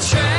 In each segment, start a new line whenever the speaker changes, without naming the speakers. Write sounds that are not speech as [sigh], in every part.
track.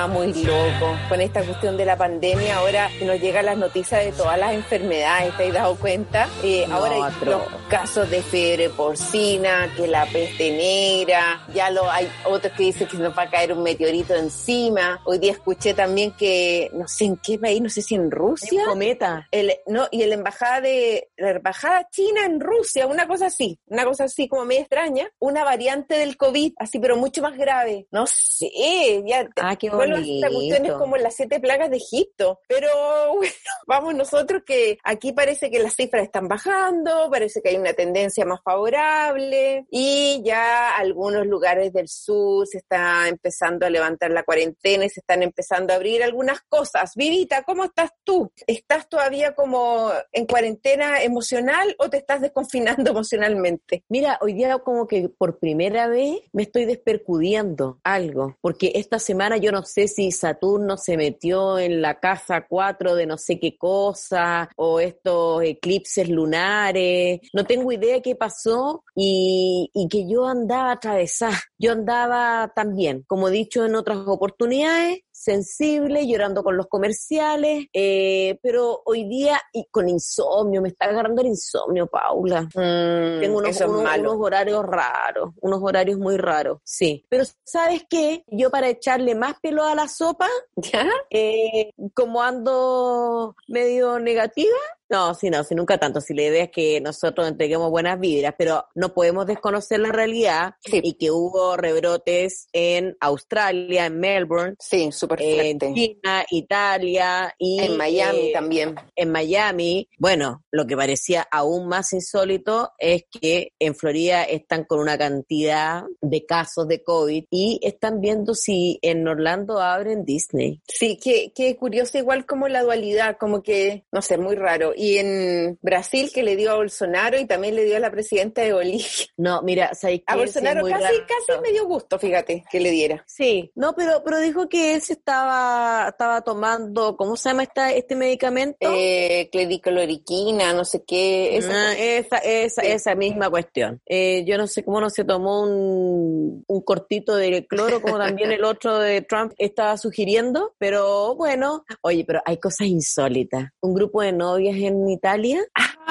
Está muy loco con esta cuestión de la pandemia. Ahora nos llegan las noticias de todas las enfermedades, ¿te has dado cuenta? Eh,
No,
ahora hay los casos de fiebre porcina, que la peste negra, ya lo hay otros que dicen que nos va a caer un meteorito encima. Hoy día escuché también que, no sé en qué país, no sé si en Rusia.
Un cometa.
El, no, y la embajada de la embajada china en Rusia, una cosa así, una cosa así como medio extraña, una variante del COVID, así pero mucho más grave. No sé, ya
Ah, qué
bueno, esta cuestión es como las siete plagas de Egipto, pero [laughs] bueno, vamos nosotros que aquí parece que las cifras están bajando, parece que hay una tendencia más favorable y ya algunos lugares del sur se está empezando a levantar la cuarentena y se están empezando a abrir algunas cosas. Vivita, ¿cómo estás tú? ¿Estás todavía como en cuarentena emocional o te estás desconfinando [laughs] emocionalmente?
Mira, hoy día como que por primera vez me estoy despercudiendo algo, porque esta semana yo no sé si Saturno se metió en la casa 4 de no sé qué cosa, o estos eclipses lunares, no tengo idea qué pasó y, y que yo andaba atravesada, yo andaba también, como he dicho en otras oportunidades, sensible, llorando con los comerciales, eh, pero hoy día y con insomnio, me está agarrando el insomnio, Paula. Tengo unos,
Mm,
unos-
malo.
unos horarios raros, unos horarios muy raros, sí. Pero ¿sabes qué? Yo para echarle más pelo a la sopa, [laughs]
¿Ya?
eh, como ando medio negativa, no, sí, no, sí, nunca tanto. Si la idea es que nosotros entreguemos buenas vibras, pero no podemos desconocer la realidad
Sí.
y que hubo rebrotes en Australia, en Melbourne,
Sí, súper
en. China, Italia y
En Miami
eh,
también.
en Miami, bueno, lo que parecía aún más insólito es que en Florida están con una cantidad de casos de COVID y están viendo si en Orlando abren Disney.
Sí, qué, qué curioso, igual como la dualidad, como que, no sé, muy raro. Y en Brasil, que le dio a Bolsonaro y también le dio a la presidenta de Bolivia.
No, mira, ¿sabes
A?
Sí,
Bolsonaro
muy
casi, casi me dio gusto, fíjate, que le diera.
Sí, no, pero, pero dijo que él se estaba, estaba tomando, ¿cómo se llama esta, este medicamento?
Eh, no sé qué. esa
Ah, esa, esa,
Sí.
esa misma cuestión. Eh, yo no sé cómo no se tomó un, un cortito de cloro, como también el otro de Trump estaba sugiriendo, pero bueno, oye, pero hay cosas insólitas. Un grupo de novias en Italia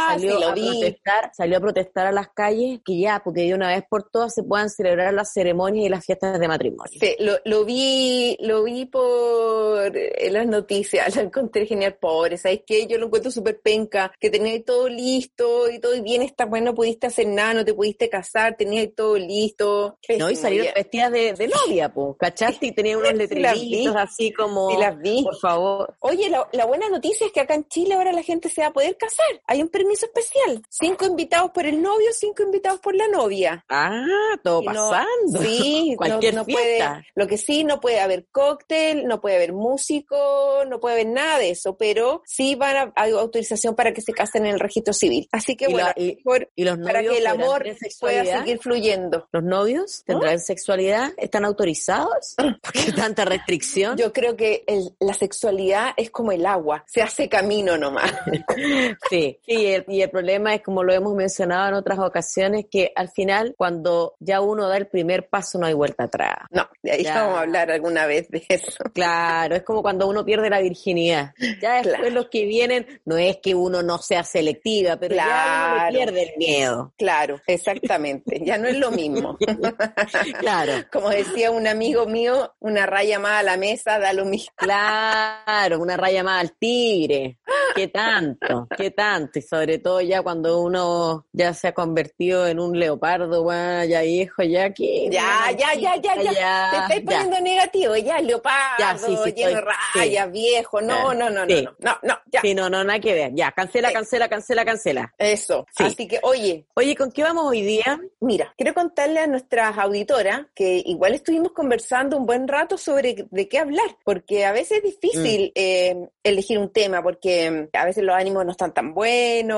Ah, sí,
salió,
lo
a protestar, salió a protestar a las calles que ya, porque de una vez por todas se puedan celebrar las ceremonias y las fiestas de matrimonio.
Sí, lo, lo vi, lo vi por eh, las noticias, [laughs] lo encontré genial, pobre, ¿sabes qué? Yo lo encuentro súper penca, que tenías todo listo y todo y bien está bueno, no pudiste hacer nada, no te pudiste casar, tenías todo listo.
No, y salieron
ya.
vestidas de, de novia, pues, ¿cachaste? Y tenía unos [laughs]
Sí,
letreritos así como,
Sí, las vi.
por favor,
Oye, la, la buena noticia es que acá en Chile ahora la gente se va a poder casar. Hay un permiso especial. Cinco invitados por el novio, cinco invitados por la novia.
Ah, todo
no-
pasando.
sí, [laughs]
cualquier
no,
fiesta.
puede. Lo que sí, no puede haber cóctel, no puede haber músico, no puede haber nada de eso, pero sí van a, hay autorización para que se casen en el registro civil. Así que
Y
bueno,
y- Y los
para
novios
que el amor pueda seguir fluyendo.
¿Los novios tendrán sexualidad? ¿Están autorizados? [laughs] ¿Por qué tanta restricción?
Yo creo que el- la sexualidad es como el agua, se hace camino nomás. [laughs]
Sí, sí, el, y el problema es, como lo hemos mencionado en otras ocasiones, que al final, cuando ya uno da el primer paso, no hay vuelta atrás.
No, de ahí
Ya.
vamos a hablar alguna vez de eso.
Claro, es como cuando uno pierde la virginidad. Ya después
Claro.
los que vienen, no es que uno no sea selectiva, pero ya uno
Claro.
pierde el miedo.
Claro, exactamente. Ya no es lo mismo. [laughs]
Claro,
Como decía un amigo mío, una raya más a la mesa da lo mismo.
claro, una raya más al tigre. ¿Qué tanto? ¿Qué tanto? Y sobre todo ya cuando uno ya se ha convertido en un leopardo, bueno, ya hijo, ya aquí.
Ya, ya, ya, ya, ya, Te estáis poniendo negativo, ya, leopardo, lleno de rayas, viejo. No, no, no, no, no, no, ya.
Sí, no, no, nada que ver. Ya, cancela, cancela, cancela, cancela.
Eso. Así que, oye.
Oye, ¿con qué vamos hoy día?
Mira, quiero contarle a nuestras auditoras que igual estuvimos conversando un buen rato sobre de qué hablar, porque a veces es difícil mm. eh, elegir un tema, porque a veces los ánimos no están tan buenos.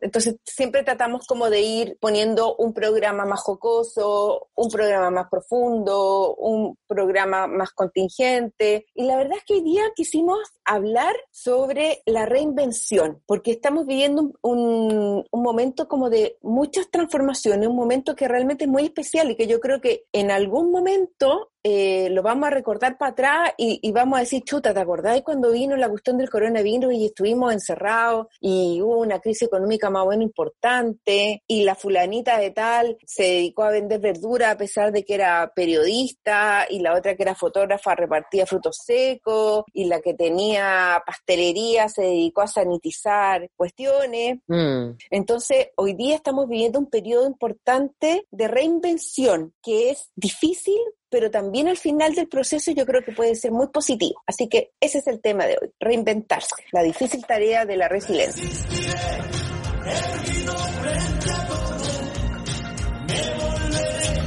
Entonces, siempre tratamos como de ir poniendo un programa más jocoso, un programa más profundo, un programa más contingente. Y la verdad es que hoy día quisimos hablar sobre la reinvención, porque estamos viviendo un, momento como de muchas transformaciones, un momento que realmente es muy especial y que yo creo que en algún momento eh, lo vamos a recordar para atrás y, vamos a decir, chuta, ¿te acordás cuando vino la cuestión del coronavirus y estuvimos encerrados y hubo una crisis económica más o menos importante y la fulanita de tal se dedicó a vender verdura a pesar de que era periodista y la otra que era fotógrafa repartía frutos secos y la que tenía pastelería se dedicó a sanitizar cuestiones. Mm. Entonces, hoy día estamos viviendo un periodo importante de reinvención que es difícil pero también al final del proceso yo creo que puede ser muy positivo. Así que ese es el tema de hoy, reinventarse, la difícil tarea de la resiliencia.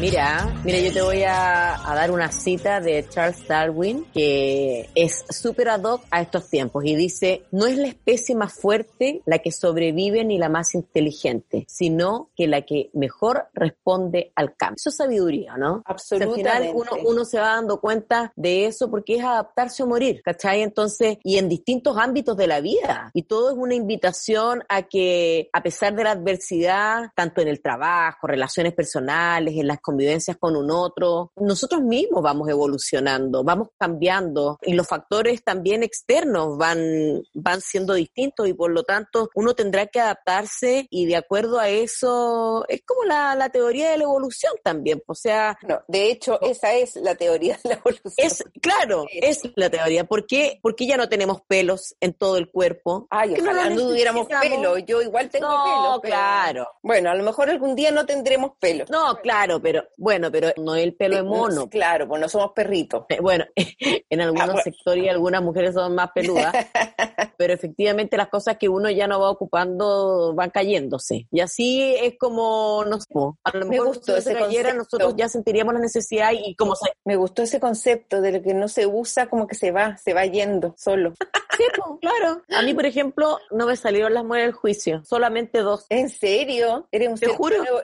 Mira, mira, yo te voy a, dar una cita de Charles Darwin que es súper ad hoc a estos tiempos y dice, no es la especie más fuerte la que sobrevive ni la más inteligente, sino que la que mejor responde al cambio. Eso es sabiduría, ¿no?
Absolutamente.
al final uno, uno se va dando cuenta de eso porque es adaptarse o morir, ¿cachai? Entonces, y en distintos ámbitos de la vida. Y todo es una invitación a que, a pesar de la adversidad, tanto en el trabajo, relaciones personales, en las convivencias con un otro. Nosotros mismos vamos evolucionando, vamos cambiando y los factores también externos van, van siendo distintos y por lo tanto uno tendrá que adaptarse y de acuerdo a eso es como la, la teoría de la evolución también. O sea...
No, de hecho esa es la teoría de la evolución.
Es, claro, es la teoría. ¿Por qué, ¿Por qué ya no tenemos pelos en todo el cuerpo?
Ay, ojalá no, tuviéramos pelo. Yo igual tengo
no, pelo. claro.
Bueno, a lo mejor algún día no tendremos pelo.
No, claro, pero bueno, pero no es el pelo de mono.
Claro, pues no somos perritos.
Eh, bueno, [laughs] en algunos ah, sectores algunas mujeres son más peludas, [laughs] pero efectivamente las cosas que uno ya no va ocupando van cayéndose. Y así es como, no sé, a lo mejor si se cayera, nosotros ya sentiríamos la necesidad y como se...
Me gustó ese concepto de lo que no se usa, como que se va, se va yendo solo. [laughs]
sí, pues, claro. A mí, por ejemplo, no me salieron las muelas del juicio, solamente dos.
¿En serio? Eres un ser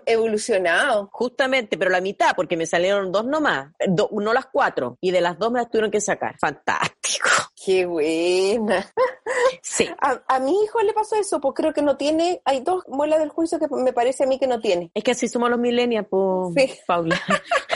evolucionado.
Justamente, pero la mitad, porque me salieron dos nomás, no las cuatro, y de las dos me las tuvieron que sacar. Fantástico.
Qué buena.
Sí. [laughs]
A, mi hijo le pasó eso, pues creo que no tiene, hay dos muelas del juicio que me parece a mí que no tiene.
Es que así somos los millennials, pues, Paula.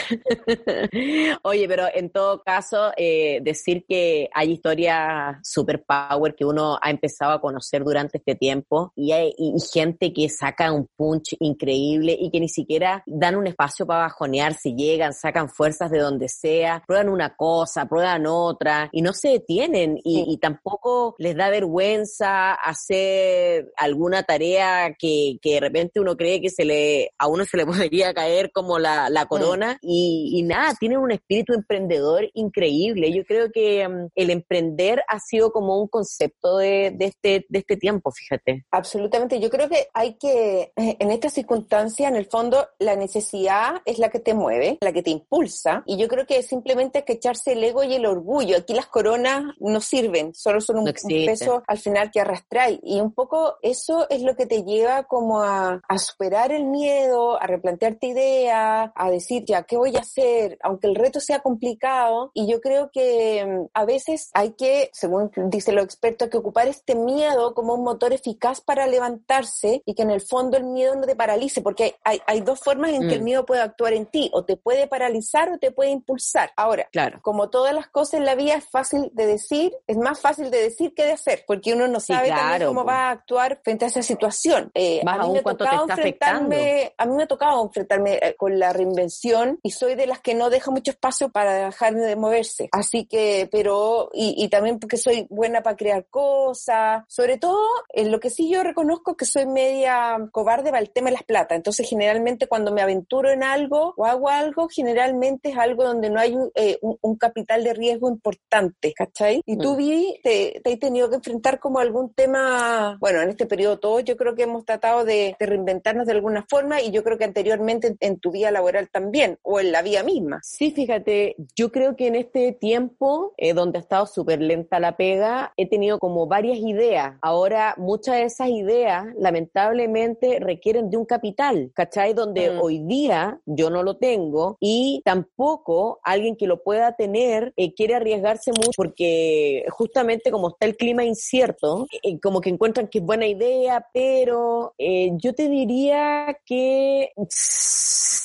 [laughs] Oye, pero en todo caso, eh, decir que hay historias super power que uno ha empezado a conocer durante este tiempo y hay gente que saca un punch increíble y que ni siquiera dan un espacio para bajonearse, llegan, sacan fuerzas de donde sea, prueban una cosa, prueban otra y no se detienen y, tampoco les da vergüenza hacer alguna tarea que, que, de repente uno cree que se le, a uno se le [laughs] podría caer como la, la corona y, nada, tienen un espíritu emprendedor increíble. Yo creo que mm, el emprender ha sido como un concepto de, de, este, de este tiempo, fíjate.
Absolutamente. Yo creo que hay que, eh, en esta circunstancia, en el fondo, la necesidad es la que te mueve, la que te impulsa. Y yo creo que simplemente hay que echarse el ego y el orgullo. Aquí las coronas no sirven, solo son un, peso al final que arrastráis. Y un poco eso es lo que te lleva como a, a superar el miedo, a replantearte ideas, a decir, ya, ¿qué voy a hacer? Aunque el reto sea complicado. Y yo creo que mm, a veces hay que, según dice lo experto, que ocupar este miedo como un motor eficaz para levantarse y que en el fondo el miedo no te paralice, porque hay, hay dos formas en que el mm. miedo puede actuar en ti, o te puede paralizar o te puede impulsar. Ahora,
claro.
como todas las cosas en la vida es fácil de decir, es más fácil de decir que de hacer, porque uno no sabe cómo va a actuar frente a esa situación.
Eh, a mí me ha tocado enfrentarme,
a mí me ha tocado enfrentarme con la reinvención y soy de las que no deja mucho espacio para dejar de moverse. Así que, pero, y, y también porque soy buena para crear cosas, sobre todo en lo que sí yo reconozco que soy media cobarde para el tema de las plata. Entonces, generalmente cuando me aventuro en algo o hago algo, generalmente es algo donde no hay un, eh, un, capital de riesgo importante, ¿cachai? Y tú, vi, te, te has tenido que enfrentar como algún tema, bueno, en este periodo todos yo creo que hemos tratado de, de reinventarnos de alguna forma y yo creo que anteriormente en, tu vida laboral también o en la vida misma.
Sí, fíjate, yo creo que en este tiempo, eh, donde ha estado súper lenta la pega, he tenido como varias ideas. Ahora, muchas de esas ideas, lamentablemente, requieren de un capital, ¿cachai? Donde mm. hoy día yo no lo tengo y tampoco alguien que lo pueda tener eh, quiere arriesgarse mucho porque justamente como está el clima incierto, eh, como que encuentran que es buena idea, pero yo te diría que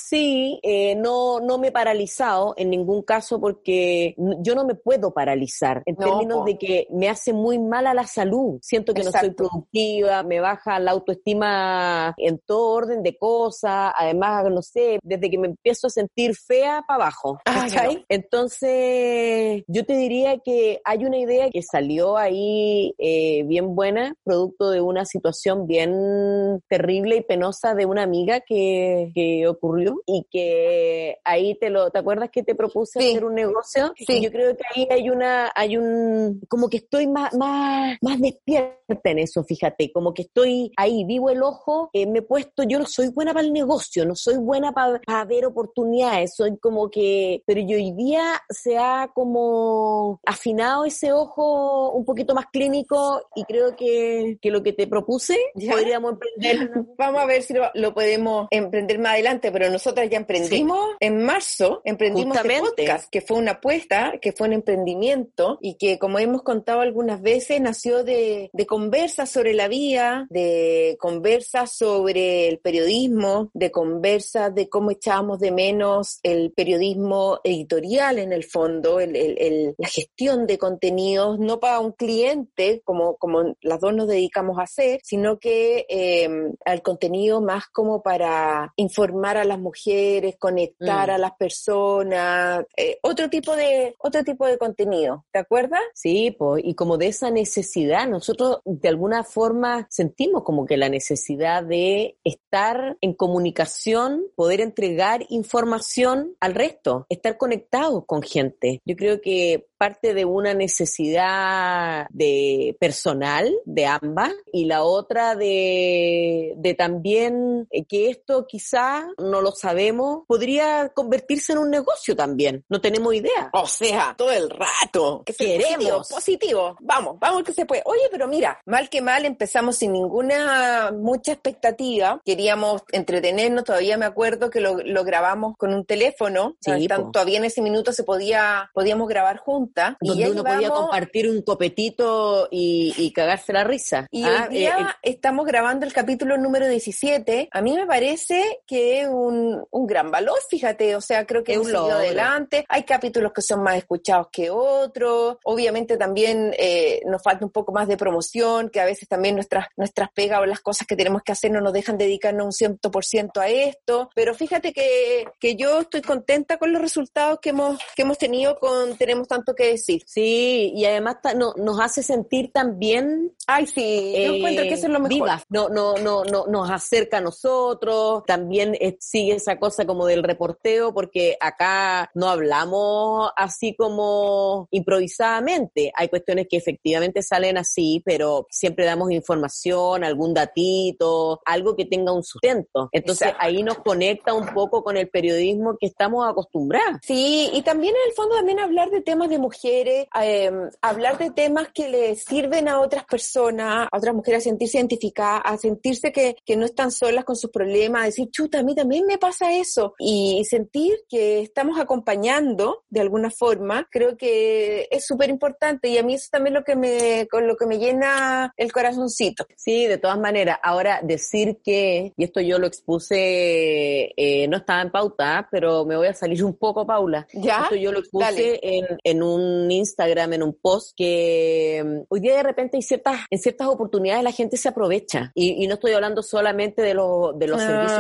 sí, eh, no, no me he paralizado en ningún caso porque yo no me puedo paralizar en términos de que me hace muy mal a la salud. Siento que no soy productiva, me baja la autoestima en todo orden de cosas. Además, no sé, desde que me empiezo a sentir fea para abajo. Ah, Entonces, yo te diría que hay una idea que salió ahí eh, bien buena, producto de una situación bien terrible y penosa de una amiga que, que ocurrió y que ahí te lo, ¿te acuerdas que te propuse hacer un negocio? Sí. Yo creo que ahí hay una, hay un, como que estoy más, más, más despierta en eso, fíjate, como que estoy ahí, vivo el ojo, eh, me he puesto, yo no soy buena para el negocio, no soy buena para ver oportunidades, soy como que, pero yo hoy día se ha como afinado ese ojo un poquito más clínico y creo que, que lo que te propuse podríamos emprender. [laughs]
Vamos a ver si lo podemos emprender más adelante, pero nosotras ya emprendimos en marzo, emprendimos este podcast, que fue una apuesta, que fue un emprendimiento y que, como hemos contado algunas veces, nació de, de conversas sobre la vía, de conversas sobre el periodismo, de conversas de cómo echábamos de menos el periodismo editorial en el fondo, el, el, la gestión de contenidos, no para un cliente, como, como las dos nos dedicamos a hacer, sino que eh, al contenido más como para informar a las mujeres, conectar mm. a las personas, eh, otro tipo de otro tipo de contenido, ¿te acuerdas?
Sí, pues y como de esa necesidad, nosotros de alguna forma sentimos como que la necesidad de estar en comunicación, poder entregar información al resto, estar conectados con gente. Yo creo que parte de una necesidad de personal de ambas y la otra de, de también eh, que esto quizá, no lo sabemos, podría convertirse en un negocio también. No tenemos idea.
O sea, todo el rato. Que Queremos. Positivo, Vamos, vamos que se puede. Oye, pero mira, mal que mal empezamos sin ninguna, mucha expectativa. Queríamos entretenernos. Todavía me acuerdo que lo, lo grabamos con un teléfono. Sí, todavía en ese minuto se podía, podíamos grabar juntos
donde uno podía compartir un copetito y, cagarse la risa.
Y ah, hoy día eh, estamos grabando el capítulo número 17. A mí me parece que es un, gran valor, fíjate, o sea, creo que es un seguido adelante. Hay capítulos que son más escuchados que otros. Obviamente también eh, nos falta un poco más de promoción, que a veces también nuestras, nuestras pegas o las cosas que tenemos que hacer no nos dejan dedicarnos un 100% a esto. Pero fíjate que, que yo estoy contenta con los resultados que hemos, que hemos tenido con Tenemos Tanto que decir.
Sí, y además no, nos hace sentir también.
Ay, sí, yo eh, encuentro que eso es lo mejor.
No, no, no, no, nos acerca a nosotros. También sigue esa cosa como del reporteo, porque acá no hablamos así como improvisadamente. Hay cuestiones que efectivamente salen así, pero siempre damos información, algún datito, algo que tenga un sustento. Entonces ahí nos conecta un poco con el periodismo que estamos acostumbrados.
Sí, y también en el fondo también hablar de temas de mujeres, em, hablar de temas que le sirven a otras personas, a otras mujeres a sentirse identificadas, a sentirse que, que no están solas con sus problemas, a decir, chuta, a mí también me pasa eso. Y sentir que estamos acompañando de alguna forma, creo que es súper importante y a mí eso también lo que me, con lo que me llena el corazoncito.
Sí, de todas maneras. Ahora, decir que, y esto yo lo expuse, eh, no estaba en pauta, pero me voy a salir un poco, Paula.
¿Ya?
Esto yo lo expuse en, en un un Instagram, en un post, que mm, hoy día de repente hay ciertas, en ciertas oportunidades la gente se aprovecha. Y, no estoy hablando solamente de, los de los servicios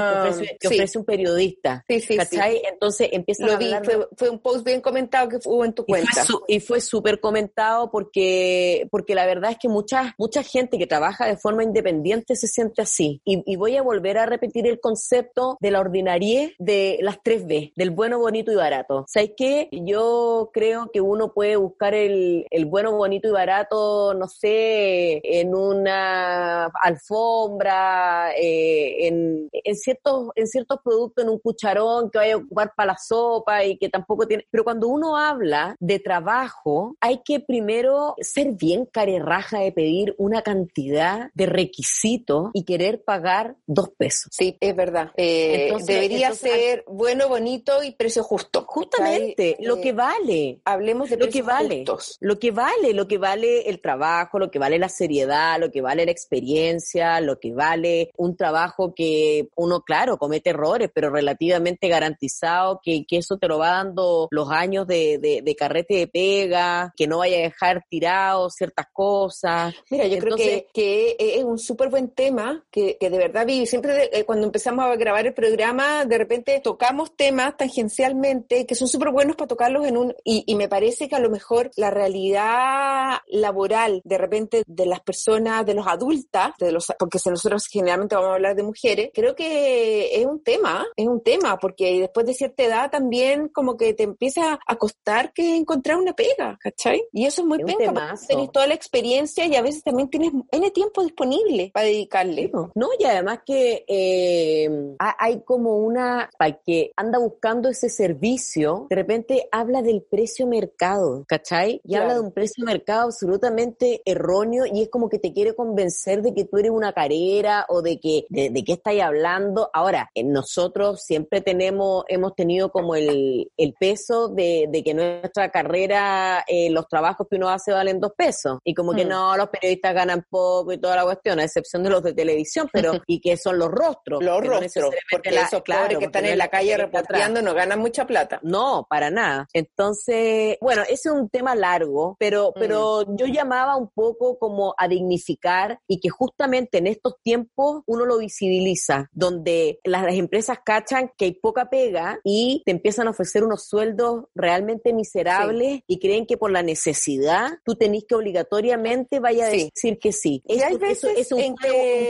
que, ah, ofrece, un periodista. Sí, sí, ¿Cachai? Entonces empieza a
hablar fue, fue, un post bien comentado que hubo en tu cuenta.
Y fue súper comentado porque, porque la verdad es que mucha, mucha gente que trabaja de forma independiente se siente así. Y, y voy a volver a repetir el concepto de la ordinariedad de las tres B, del bueno, bonito y barato. ¿Sabes qué? Yo creo que uno puede buscar el, el bueno, bonito y barato, no sé, en una alfombra, eh, en, en, ciertos, en ciertos productos, en un cucharón que vaya a ocupar para la sopa y que tampoco tiene. Pero cuando uno habla de trabajo, hay que primero ser bien carerraja de pedir una cantidad de requisitos y querer pagar dos pesos.
Sí, es verdad. Eh, debería ser bueno, bonito y precio justo.
Justamente, lo que vale.
Hablemos de
lo que vale. Lo que vale, lo que vale el trabajo, lo que vale la seriedad, lo que vale la experiencia, lo que vale un trabajo que uno, claro, comete errores, pero relativamente garantizado que, que eso te lo va dando los años de, de, carrete de pega, que no vaya a dejar tirado ciertas cosas.
Mira, yo creo que, que, es un súper buen tema, que, que de verdad vi, siempre eh, cuando empezamos a grabar el programa, de repente tocamos temas tangencialmente que son súper buenos para tocarlos en un, y, y me parece que a lo mejor la realidad laboral de repente de las personas, de los adultas, de los, porque si nosotros generalmente vamos a hablar de mujeres, creo que es un tema, es un tema, porque después de cierta edad también como que te empieza a costar que encontrar una pega, ¿cachai? Y eso es muy penca, tenés toda la experiencia y a veces también tienes N tiempo disponible para dedicarle.
No, y además que eh, hay como una, para que anda buscando ese servicio, de repente habla del precio mercado, ¿cachai? Y habla de un precio mercado absolutamente erróneo y es como que te quiere convencer de que tú eres una carrera o de que de, qué estáis hablando. Ahora, nosotros siempre tenemos, hemos tenido como el, el peso de, de, que nuestra carrera, eh, los trabajos que uno hace valen dos pesos. Y como que mm. no, los periodistas ganan poco y toda la cuestión, a excepción de los de televisión, pero [laughs] y que son los rostros.
Los rostros, porque esos claro, que están en la calle reporteando no ganan mucha plata.
No, para nada. Entonces, bueno, ese es un tema largo, pero, mm. pero yo llamaba un poco como a dignificar y que justamente en estos tiempos uno lo visibiliza, donde las, empresas cachan que hay poca pega y te empiezan a ofrecer unos sueldos realmente miserables y creen que por la necesidad tú tenés que obligatoriamente vaya a decir que sí.
Y hay veces es un,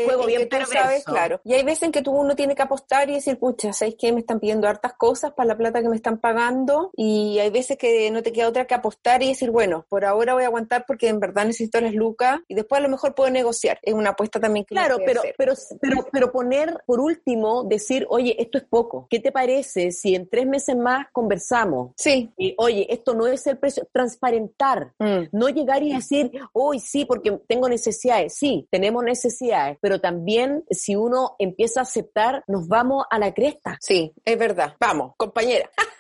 juego, bien perverso. claro. Y hay veces en que tú uno tiene que apostar y decir, pucha, ¿sabes qué? Me están pidiendo hartas cosas para la plata que me están pagando y hay veces que no te queda otra que apostar y decir, bueno, por ahora voy a aguantar porque en verdad necesito las lucas y después a lo mejor puedo negociar. Es una apuesta también que
Claro, pero, pero, pero, pero poner, por último, decir, oye, esto es poco. ¿Qué te parece si en tres meses más conversamos?
Sí.
Y, oye, esto no es el precio. Transparentar. Mm. No llegar y decir, hoy sí, porque tengo necesidades. Sí, tenemos necesidades, pero también si uno empieza a aceptar, nos vamos a la cresta.
Sí, es verdad. Vamos, compañera. [laughs]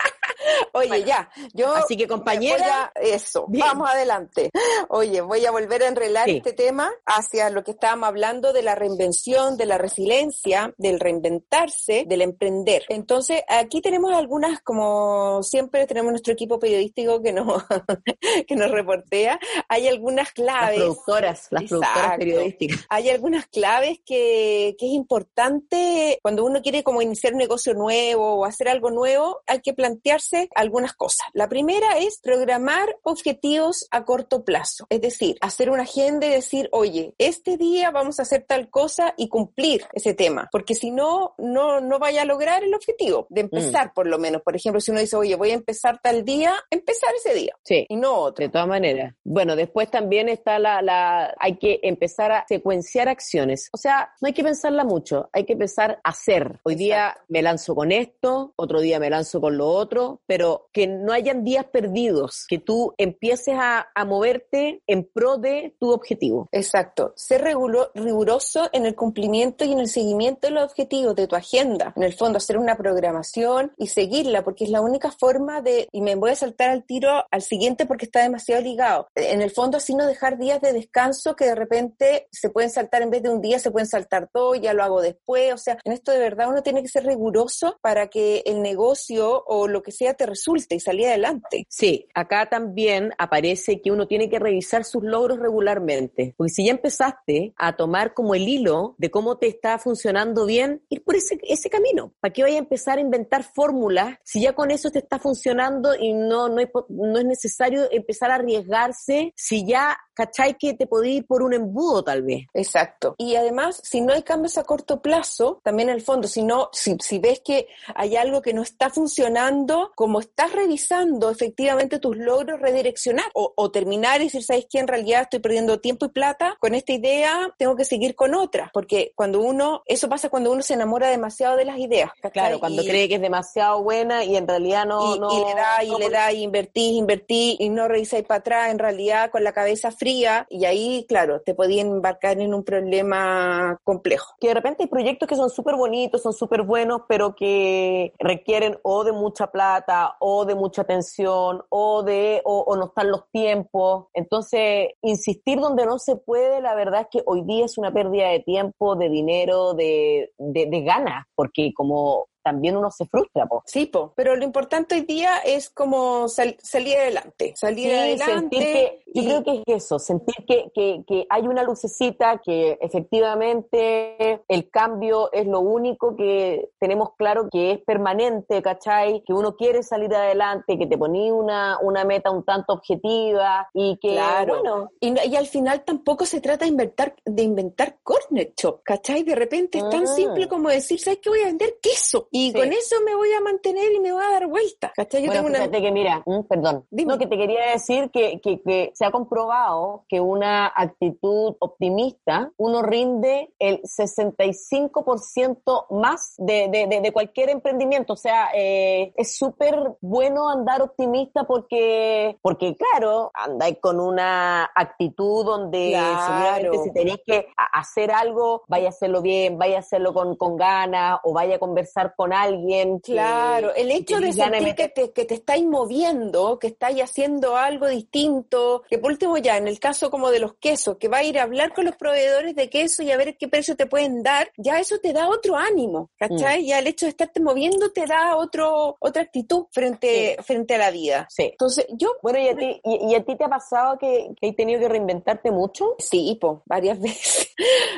Oye, ya, yo...
Así que compañera...
eso, vamos adelante. Oye, voy a volver a enrelar este tema hacia lo que estábamos hablando de la reinvención, de la resiliencia, del reinventarse, del emprender. Entonces, aquí tenemos algunas, como siempre tenemos nuestro equipo periodístico que nos, [laughs] que nos reportea, hay algunas claves.
Las productoras, las productoras periodísticas.
Hay algunas claves que, que es importante cuando uno quiere como iniciar un negocio nuevo o hacer algo nuevo, hay que plantearse algunas cosas. La primera es programar objetivos a corto plazo, es decir, hacer una agenda y decir, oye, este día vamos a hacer tal cosa y cumplir ese tema, porque si no, no, no vaya a lograr el objetivo de empezar mm. por lo menos. Por ejemplo, si uno dice, oye, voy a empezar tal día, empezar ese día.
Sí.
Y no otro.
De todas maneras. Bueno, después también está la, la, hay que empezar a secuenciar acciones. O sea, no hay que pensarla mucho, hay que empezar a hacer. Hoy día me lanzo con esto, otro día me lanzo con lo otro, pero que no hayan días perdidos, que tú empieces a, moverte en pro de tu objetivo.
Exacto. Ser riguroso en el cumplimiento y en el seguimiento de los objetivos de tu agenda. En el fondo, hacer una programación y seguirla, porque es la única forma de, y me voy a saltar al tiro al siguiente porque está demasiado ligado. En el fondo, así no dejar días de descanso que de repente se pueden saltar en vez de un día, se pueden saltar todo, ya lo hago después. O sea, en esto de verdad uno tiene que ser riguroso para que el negocio o lo que sea te resulta y salí adelante.
Sí, acá también aparece que uno tiene que revisar sus logros regularmente, porque si ya empezaste a tomar como el hilo de cómo te está funcionando bien, ir por ese, ese camino. ¿Para qué vaya a empezar a inventar fórmulas si ya con eso te está funcionando y no, no, es, no es necesario empezar a arriesgarse si ya, ¿cachai? Que te podía ir por un embudo tal vez.
Exacto. Y además, si no hay cambios a corto plazo, también en el fondo, si no, si, si ves que hay algo que no está funcionando, como estás revisando efectivamente tus logros, redireccionar o, o terminar y decir, ¿sabes qué? En realidad estoy perdiendo tiempo y plata con esta idea, tengo que seguir con otra. Porque cuando uno, eso pasa cuando uno se enamora demasiado de las ideas.
Claro, cuando cree que es demasiado buena y en realidad no.
Y,
no,
y le da, y le da, y invertís, invertís, y no revisáis para atrás, en realidad con la cabeza fría, y ahí, claro, te podían embarcar en un problema complejo.
Que de repente hay proyectos que son súper bonitos, son súper buenos, pero que requieren o de mucha plata, o de mucha atención, o de, o, o no están los tiempos. Entonces, insistir donde no se puede, la verdad es que hoy día es una pérdida de tiempo, de dinero, de, de, de ganas, porque como también uno se frustra. Po.
Sí, po. pero lo importante hoy día es como sal, salir adelante, salir
sí,
adelante.
Sentir que, yo creo que es eso, sentir que, que, que, hay una lucecita, que efectivamente el cambio es lo único que tenemos claro que es permanente, ¿cachai? Que uno quiere salir adelante, que te ponía una, una meta un tanto objetiva y que,
claro.
bueno.
Y, y, al final tampoco se trata de inventar, de inventar corner shop, ¿cachai? De repente es tan
Mm.
simple como decir, ¿sabes qué? Voy a vender queso. Y
Sí.
con eso me voy a mantener y me voy a dar vuelta. ¿Cachai? Yo
Bueno,
tengo una...
que mira, mm, perdón,
Dime.
no, que te quería decir que, que, que se ha comprobado que una actitud optimista, uno rinde el 65% más de, de, de, de cualquier emprendimiento. O sea, eh, es súper bueno andar optimista porque, porque claro, andáis con una actitud donde
Claro.
seguramente si tenéis que hacer algo, vaya a hacerlo bien, vaya a hacerlo con, con ganas o vaya a conversar con alguien. que-
Claro, el hecho de sentir que te, que te estáis moviendo, que estáis haciendo algo distinto, que por último ya, en el caso como de los quesos, que va a ir a hablar con los proveedores de queso y a ver qué precio te pueden dar, ya eso te da otro ánimo, ¿cachai? Ya el hecho de estarte moviendo te da otro, otra actitud frente, frente a la vida.
Sí.
Entonces, yo,
Bueno, ¿y a ti, y, y a ti te ha pasado que, que has tenido que reinventarte mucho?
sí, po, varias [laughs] veces.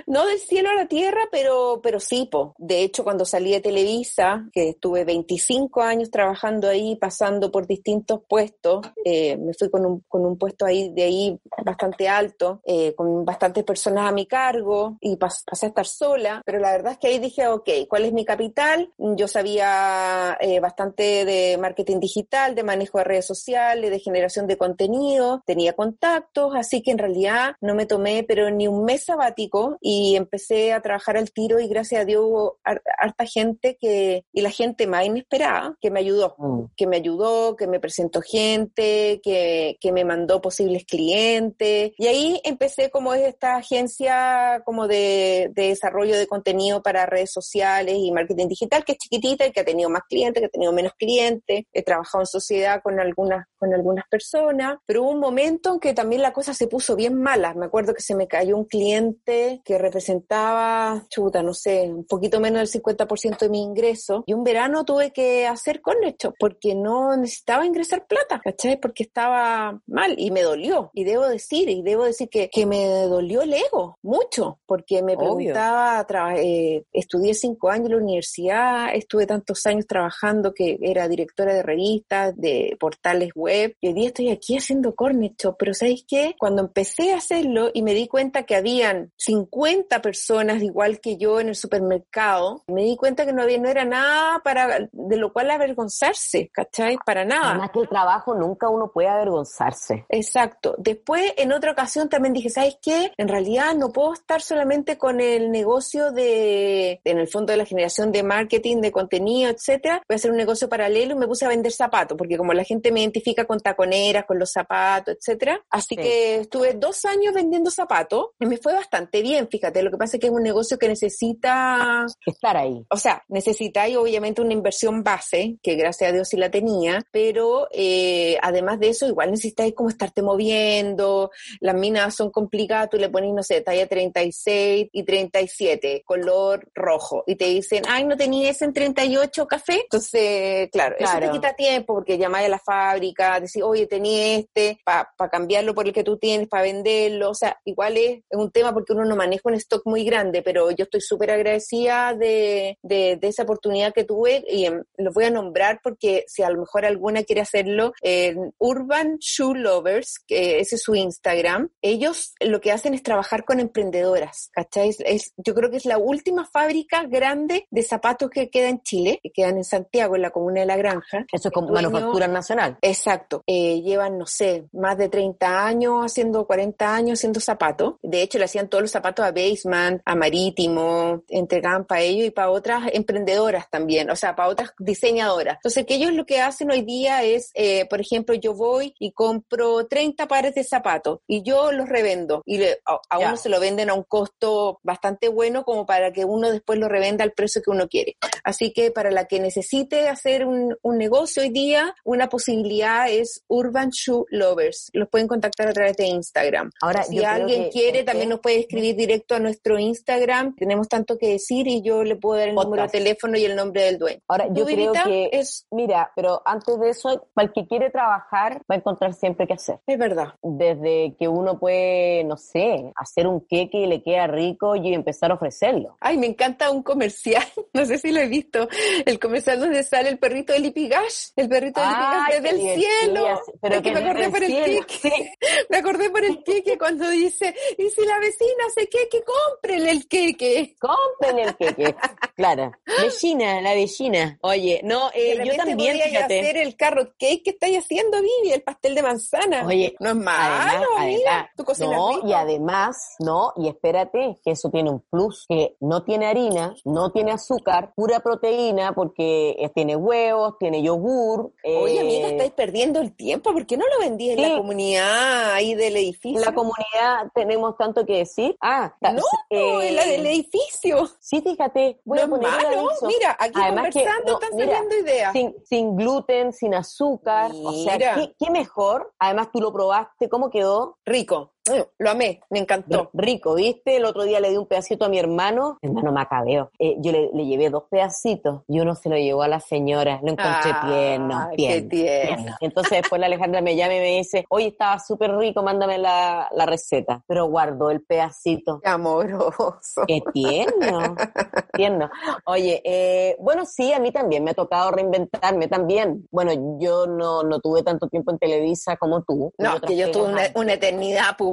No del cielo a la tierra, pero, pero sí, po. De hecho, cuando salí de Televisa, que estuve 25 años trabajando ahí, pasando por distintos puestos, eh, me fui con un, con un puesto ahí de ahí bastante alto, eh, con bastantes personas a mi cargo y pas- pasé a estar sola, pero la verdad es que ahí dije, ok, ¿cuál es mi capital? Yo sabía eh, bastante de marketing digital, de manejo de redes sociales, de generación de contenido, tenía contactos, así que en realidad no me tomé pero ni un mes sabático y empecé a trabajar al tiro y gracias a Dios hubo har- harta gente que, y la gente más inesperada, que me ayudó que me ayudó, que me presentó gente, que, que me mandó posibles clientes. Y ahí empecé como es esta agencia como de, de desarrollo de contenido para redes sociales y marketing digital, que es chiquitita y que ha tenido más clientes, que ha tenido menos clientes. He trabajado en sociedad con algunas, con algunas personas, pero hubo un momento en que también la cosa se puso bien mala. Me acuerdo que se me cayó un cliente que representaba, chuta, no sé, un poquito menos del 50% de mi ingreso. Y un verano tuve que hacer con hecho porque no necesitaba ingresar plata, ¿cachai? Porque estaba mal y me dolió. Y debo decir, y debo decir que, que me dolió el ego mucho, porque me preguntaba, eh, estudié cinco años en la universidad, estuve tantos años trabajando que era directora de revistas, de portales web, y hoy día estoy aquí haciendo Cornet Shop, pero ¿sabéis qué? Cuando empecé a hacerlo y me di cuenta que habían 50 personas igual que yo en el supermercado, me di cuenta que no había, no era nada para, de lo cual avergonzarse, ¿cachai? Para nada.
Además que el trabajo nunca uno puede avergonzarse.
Exacto. Después, en otra ocasión, también dije, ¿sabes qué? En realidad no puedo estar solamente con el negocio de, en el fondo de la generación de marketing, de contenido, etcétera. Voy a hacer un negocio paralelo y me puse a vender zapatos, porque como la gente me identifica con taconeras, con los zapatos, etcétera. Así
Sí.
que estuve dos años vendiendo zapatos y me fue bastante bien, fíjate. Lo que pasa es que es un negocio que necesita
Estar ahí.
o sea, necesitáis obviamente una inversión base, que gracias a Dios sí la tenía, pero eh, además de eso igual necesitáis como estarte moviendo, las minas son complicadas, tú le pones, no sé, talla 36 y 37, color rojo, y te dicen, ay, no tenía ese en 38 café, entonces, claro, eso te quita tiempo porque llamáis a la fábrica, decís, oye, tenía este, para cambiarlo por el que tú tienes, para venderlo, o sea, igual es, es un tema porque uno no maneja un stock muy grande, pero yo estoy súper agradecida de, de, esa oportunidad que tuve y em, lo voy a nombrar porque si a lo mejor alguna quiere hacerlo, en Urban Shoe Lovers, que ese es su Instagram, ellos lo que hacen es trabajar con emprendedoras, ¿cachai? Es, yo creo que es la última fábrica grande de zapatos que queda en Chile, que quedan en Santiago, en la comuna de La Granja.
Eso es como manufactura nacional.
Exacto. Eh, llevan, no sé, más de 30 años haciendo, 40 años haciendo zapatos. De hecho, le hacían todos los zapatos a Basement, a Marítimo, entregaban para ellos y para otras emprendedoras también, o sea, para otras diseñadoras. Entonces, que ellos lo que hacen hoy día es, eh, por ejemplo, yo voy y compro 30 pares de zapatos y yo los revendo y a, uno se lo venden a un costo bastante bueno como para que uno después lo revenda al precio que uno quiere. Así que para la que necesite hacer un, un negocio hoy día, una posibilidad es Urban Shoe Lovers. Los pueden contactar a través de Instagram. Ahora, si alguien quiere, también nos puede escribir directo a nuestro Instagram. Tenemos tanto que decir y yo le puedo dar el número de teléfono y el nombre del dueño.
Ahora, yo creo que es, mira, pero antes de eso, para el que quiere trabajar, va a encontrar siempre qué hacer.
Es verdad.
Desde que uno puede, no sé, hacer un queque y le queda rico y empezar a ofrecerlo.
Ay, me encanta un comercial, [laughs] no sé si lo he visto, el comercial donde sale el perrito de Lipigash, el perrito de Lipigash desde el cielo. pero que [laughs] me acordé por el queque. Me acordé por el queque cuando dice, y si la vecina hace queque, cómprenle el queque.
Cómprenle el queque. [laughs] claro. Vecina, la vecina. Oye, no, eh, yo también, fíjate.
hacer el carrot cake que estáis haciendo, Vivi, el pastel de manzana. Oye, no es malo, amiga.
no, y además, no, y espérate, que eso tiene un plus, que no tiene harina, no tiene azúcar, pura proteína, porque tiene huevos, tiene yogur.
Oye, amiga, eh, estáis perdiendo el tiempo, ¿por qué no lo vendí en la comunidad ahí del edificio?
En la comunidad tenemos tanto que decir. Ah,
no, en la del edificio.
Sí, fíjate, voy a poner
malo. Mira, aquí conversando están saliendo ideas.
Sin, sin, gluten, sin azúcar, o sea, ¿qué, ¿qué mejor? Además, tú lo probaste, ¿cómo quedó?
Rico. Lo amé, me encantó.
Rico, ¿viste? El otro día le di un pedacito a mi hermano, hermano macabeo. Eh, yo le, llevé dos pedacitos y uno se lo llevó a la señora. Lo encontré tierno, tierno, Entonces después la Alejandra me llama y me dice, oye, estaba súper rico, mándame la, receta. Pero guardó el pedacito.
Qué amoroso.
Qué tierno, tierno. Oye, eh, bueno, sí, a mí también me ha tocado reinventarme también. Bueno, yo no, no tuve tanto tiempo en Televisa como tú.
No, que yo tuve una, una eternidad, pues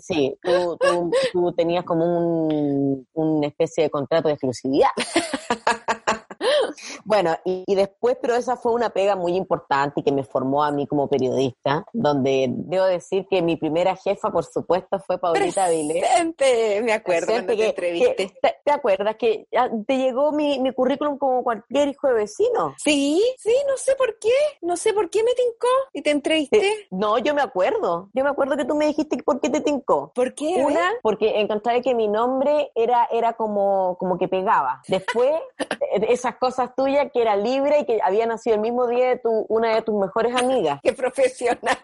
Sí, tú, tenías como un, una especie de contrato de exclusividad. [laughs] Bueno, y, después, pero esa fue una pega muy importante y que me formó a mí como periodista, donde debo decir que mi primera jefa, por supuesto, fue Paulita Avilés.
Me acuerdo cuando te entreviste.
te, acuerdas que te llegó mi, mi, currículum como cualquier hijo de vecino?
Sí, sí, no sé por qué, no sé por qué me tincó y te entrevisté.
Eh, no, yo me acuerdo, yo me acuerdo que tú me dijiste por qué te tincó.
¿Por qué?
Una, porque encontré que mi nombre era, era como, como que pegaba. Después, [laughs] esas cosas tuyas que era libre y que había nacido el mismo día de tu, una de tus mejores amigas.
¡Qué profesional!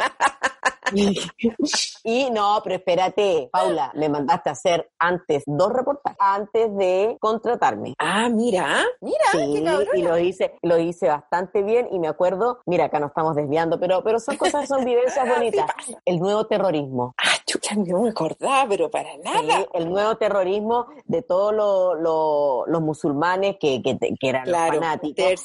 [laughs]
y no, pero espérate, Paula, me mandaste a hacer antes dos reportajes antes de contratarme.
Ah, mira, mira,
sí, y lo hice, lo hice bastante bien y me acuerdo, mira, acá nos estamos desviando, pero, pero son cosas, son vivencias [laughs] bonitas. El nuevo terrorismo.
Ah, chucha, no me acordaba, pero para nada.
el nuevo terrorismo de todos los musulmanes que, que, eran fanáticos.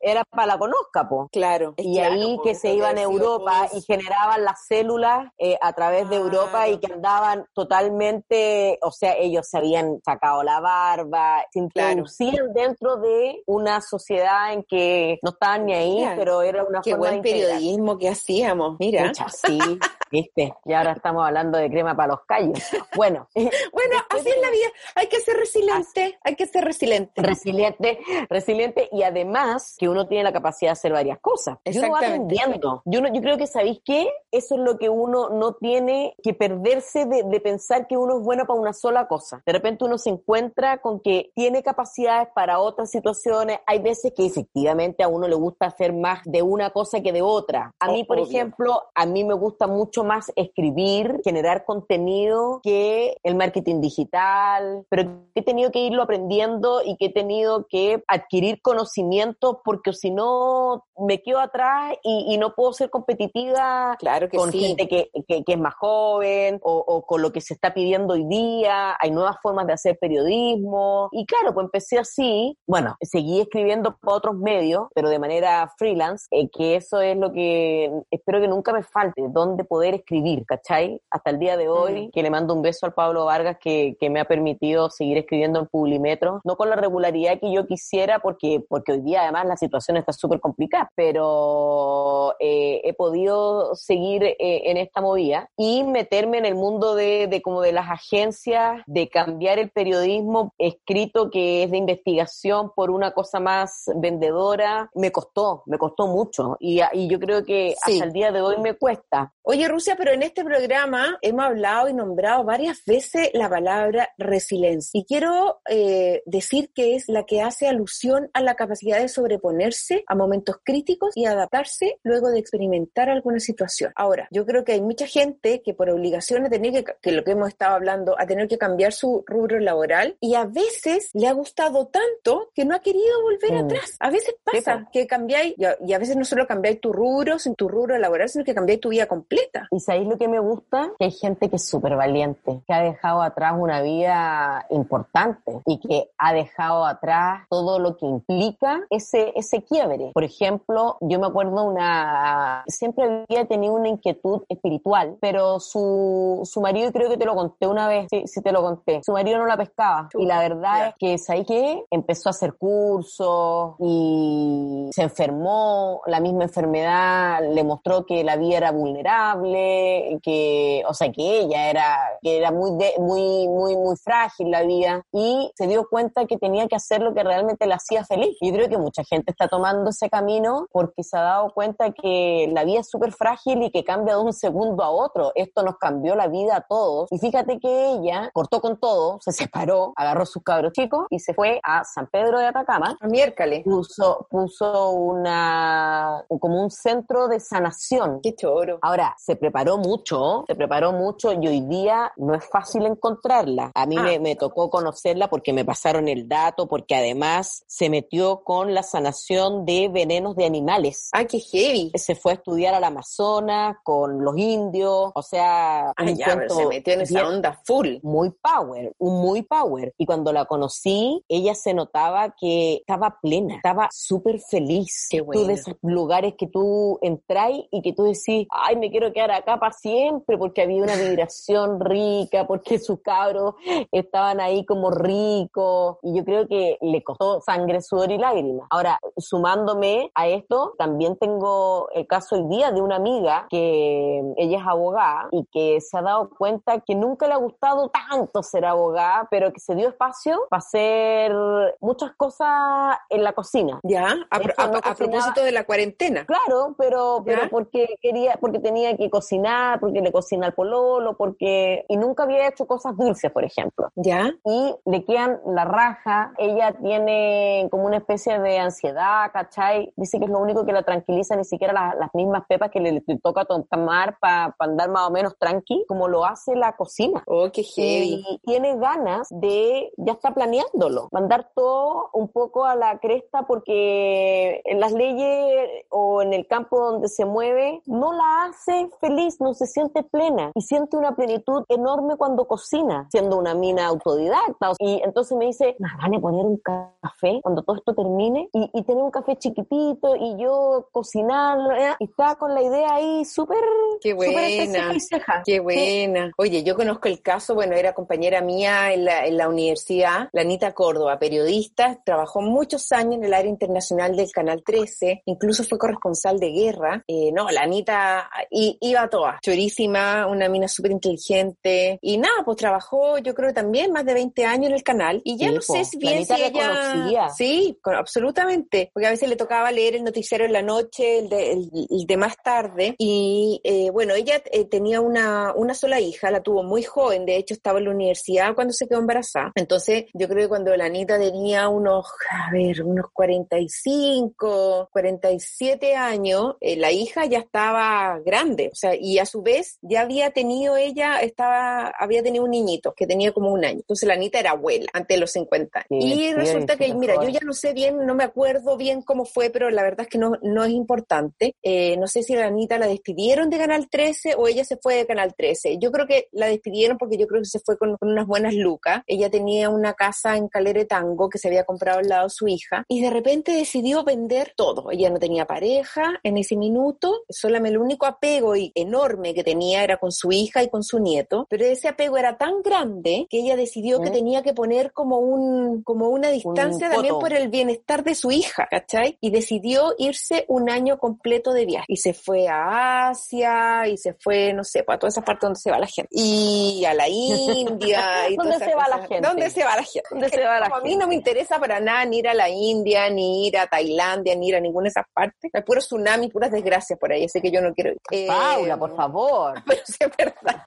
era para la conozca, po.
Claro.
Y ahí que se iban a Europa y generaban generaban las células eh, a través de Europa y que andaban totalmente, o sea, ellos se habían sacado la barba, se introducían dentro de una sociedad en que no estaban ni ahí, pero era una
Qué buen periodismo que hacíamos, mira.
sí, [laughs] ¿Viste? Y ahora estamos hablando de crema para los callos. Bueno. [laughs]
bueno, [laughs] así es la vida. Hay que ser resiliente. Hay que ser resiliente.
Resiliente, resiliente y además que uno tiene la capacidad de hacer varias cosas. Y uno va aprendiendo. Yo, yo creo que, ¿sabéis qué? Eso es lo que uno no tiene que perderse de, de pensar que uno es bueno para una sola cosa. De repente uno se encuentra con que tiene capacidades para otras situaciones. Hay veces que efectivamente a uno le gusta hacer más de una cosa que de otra. A mí, por ejemplo, a mí me gusta mucho más escribir, generar contenido que el marketing digital, pero he tenido que irlo aprendiendo y que he tenido que adquirir conocimiento porque si no me quedo atrás y, no puedo ser competitiva
claro que
con gente que, que, es más joven o, o con lo que se está pidiendo hoy día. Hay nuevas formas de hacer periodismo. Y claro, pues empecé así. Bueno, seguí escribiendo para otros medios, pero de manera freelance, eh, que eso es lo que espero que nunca me falte, donde poder escribir, ¿cachai? Hasta el día de hoy, mm. que le mando un beso al Pablo Vargas que, que, me ha permitido seguir escribiendo en Publimetro, no con la regularidad que yo quisiera, porque, porque hoy día además la situación está súper complicada, pero eh, he podido seguir eh, en esta movida y meterme en el mundo de, de como de las agencias, de cambiar el periodismo escrito que es de investigación por una cosa más vendedora, me costó, me costó mucho y, y yo creo que hasta el día de hoy me cuesta.
Oye, Rusia, pero en este programa hemos hablado y nombrado varias veces la palabra resiliencia. Y quiero eh, decir que es la que hace alusión a la capacidad de sobreponerse a momentos críticos y adaptarse luego de experimentar alguna situación. Ahora, yo creo que hay mucha gente que por obligación de tener que, que lo que hemos estado hablando, a tener que cambiar su rubro laboral y a veces le ha gustado tanto que no ha querido volver mm. atrás. A veces pasa que cambiáis, y a, veces no solo cambiáis tu rubro, sin tu rubro laboral, sino que cambiáis tu vida completa
¿Y sabéis lo que me gusta? Que hay gente que es súper valiente, que ha dejado atrás una vida importante y que ha dejado atrás todo lo que implica ese, ese quiebre. Por ejemplo, yo me acuerdo una, siempre había tenido una inquietud espiritual, pero su, su marido, creo que te lo conté una vez, sí, te lo conté, su marido no la pescaba. Y la verdad es que, ¿sabéis qué? Empezó a hacer cursos y se enfermó, la misma enfermedad le mostró que la vida era vulnerable que, o sea, que ella era, que era muy, muy, muy, muy frágil la vida y se dio cuenta que tenía que hacer lo que realmente la hacía feliz. Y creo que mucha gente está tomando ese camino porque se ha dado cuenta que la vida es súper frágil y que cambia de un segundo a otro. Esto nos cambió la vida a todos. Y fíjate que ella cortó con todo, se separó, agarró sus cabros chicos y se fue a San Pedro de Atacama.
A miércoles.
Puso, puso una, como un centro de sanación.
Qué choro.
Ahora, se preparó mucho, se preparó mucho y hoy día no es fácil encontrarla. A mí me, ah. tocó conocerla porque me pasaron el dato, porque además se metió con la sanación de venenos de animales.
¡Ah, qué heavy!
Se fue a estudiar al Amazonas con los indios, o sea...
se metió en esa onda full.
Muy power, un muy power. Y cuando la conocí, ella se notaba que estaba plena, estaba súper feliz.
Qué bueno.
Tú de esos lugares que tú entras y que tú decís, ay, me quiero quedar acá para siempre porque había una vibración rica, porque sus cabros estaban ahí como ricos y yo creo que le costó sangre, sudor y lágrimas. Ahora, sumándome a esto, también tengo el caso hoy día de una amiga que ella es abogada y que se ha dado cuenta que nunca le ha gustado tanto ser abogada, pero que se dio espacio para hacer muchas cosas en la cocina.
Ya, a, propósito de la cuarentena.
Claro, pero, pero porque quería, porque tenía que cocinar, porque le cocina al pololo, porque... Y nunca había hecho cosas dulces, por ejemplo.
¿Ya?
Y le quedan la raja, ella tiene como una especie de ansiedad, ¿cachai? Dice que es lo único que la tranquiliza, ni siquiera las mismas pepas que le, toca tomar para andar más o menos tranqui, como lo hace la cocina.
Oh, qué heavy.
Y tiene ganas de, ya está planeándolo, mandar todo un poco a la cresta porque en las leyes o en el campo donde se mueve no la hace feliz, no se siente plena y siente una plenitud enorme cuando cocina, siendo una mina autodidacta. Y entonces me dice, van a poner un café cuando todo esto termine y, y tener un café chiquitito y yo cocinar. ¿eh? Y estaba con la idea ahí súper...
Qué buena. Qué buena. Oye, yo conozco el caso, bueno, era compañera mía en la, en la universidad, la Anita Córdoba, periodista, trabajó muchos años en el área internacional del Canal 13, incluso fue corresponsal de guerra. Eh, no, la Anita, y y iba a todas, chorísima, una mina súper inteligente, y nada, pues trabajó yo creo también más de 20 años en el canal, y ya no sé si bien si ella... Sí, absolutamente, porque a veces le tocaba leer el noticiero en la noche, el de, el, de más tarde, y eh, bueno, ella eh, tenía una, una sola hija, la tuvo muy joven, de hecho estaba en la universidad cuando se quedó embarazada, entonces yo creo que cuando la Anita tenía unos, a ver, unos 45, 47 años, eh, la hija ya estaba grande, o sea, y a su vez ya había tenido ella, estaba, había tenido un niñito que tenía como un año. Entonces la Anita era abuela antes de los 50. y resulta que, mira, yo ya no sé bien, no me acuerdo bien cómo fue, pero la verdad es que no, no es importante. Eh, no sé si la Anita la despidieron de Canal 13 o ella se fue de Canal 13. Yo creo que la despidieron porque yo creo que se fue con, con unas buenas lucas. Ella tenía una casa en Calere Tango que se había comprado al lado de su hija y de repente decidió vender todo. Ella no tenía pareja en ese minuto, solamente el único apego enorme que tenía era con su hija y con su nieto, pero ese apego era tan grande que ella decidió que ¿Eh? tenía que poner como un como una distancia también por el bienestar de su hija, ¿cachai? Y decidió irse un año completo de viaje y se fue a Asia y se fue, no sé, para toda esa parte donde se va la gente y a la India y [laughs]
¿Dónde se va la gente?
¿Dónde se va la gente? ¿Dónde se va la gente? A mí no me interesa para nada ni ir a la India, ni ir a Tailandia, ni ir a ninguna de esas partes. Hay puros tsunamis, puras desgracias por ahí, así que yo no quiero ir.
Eh, Paula, por favor. [laughs]
Pero sí es verdad.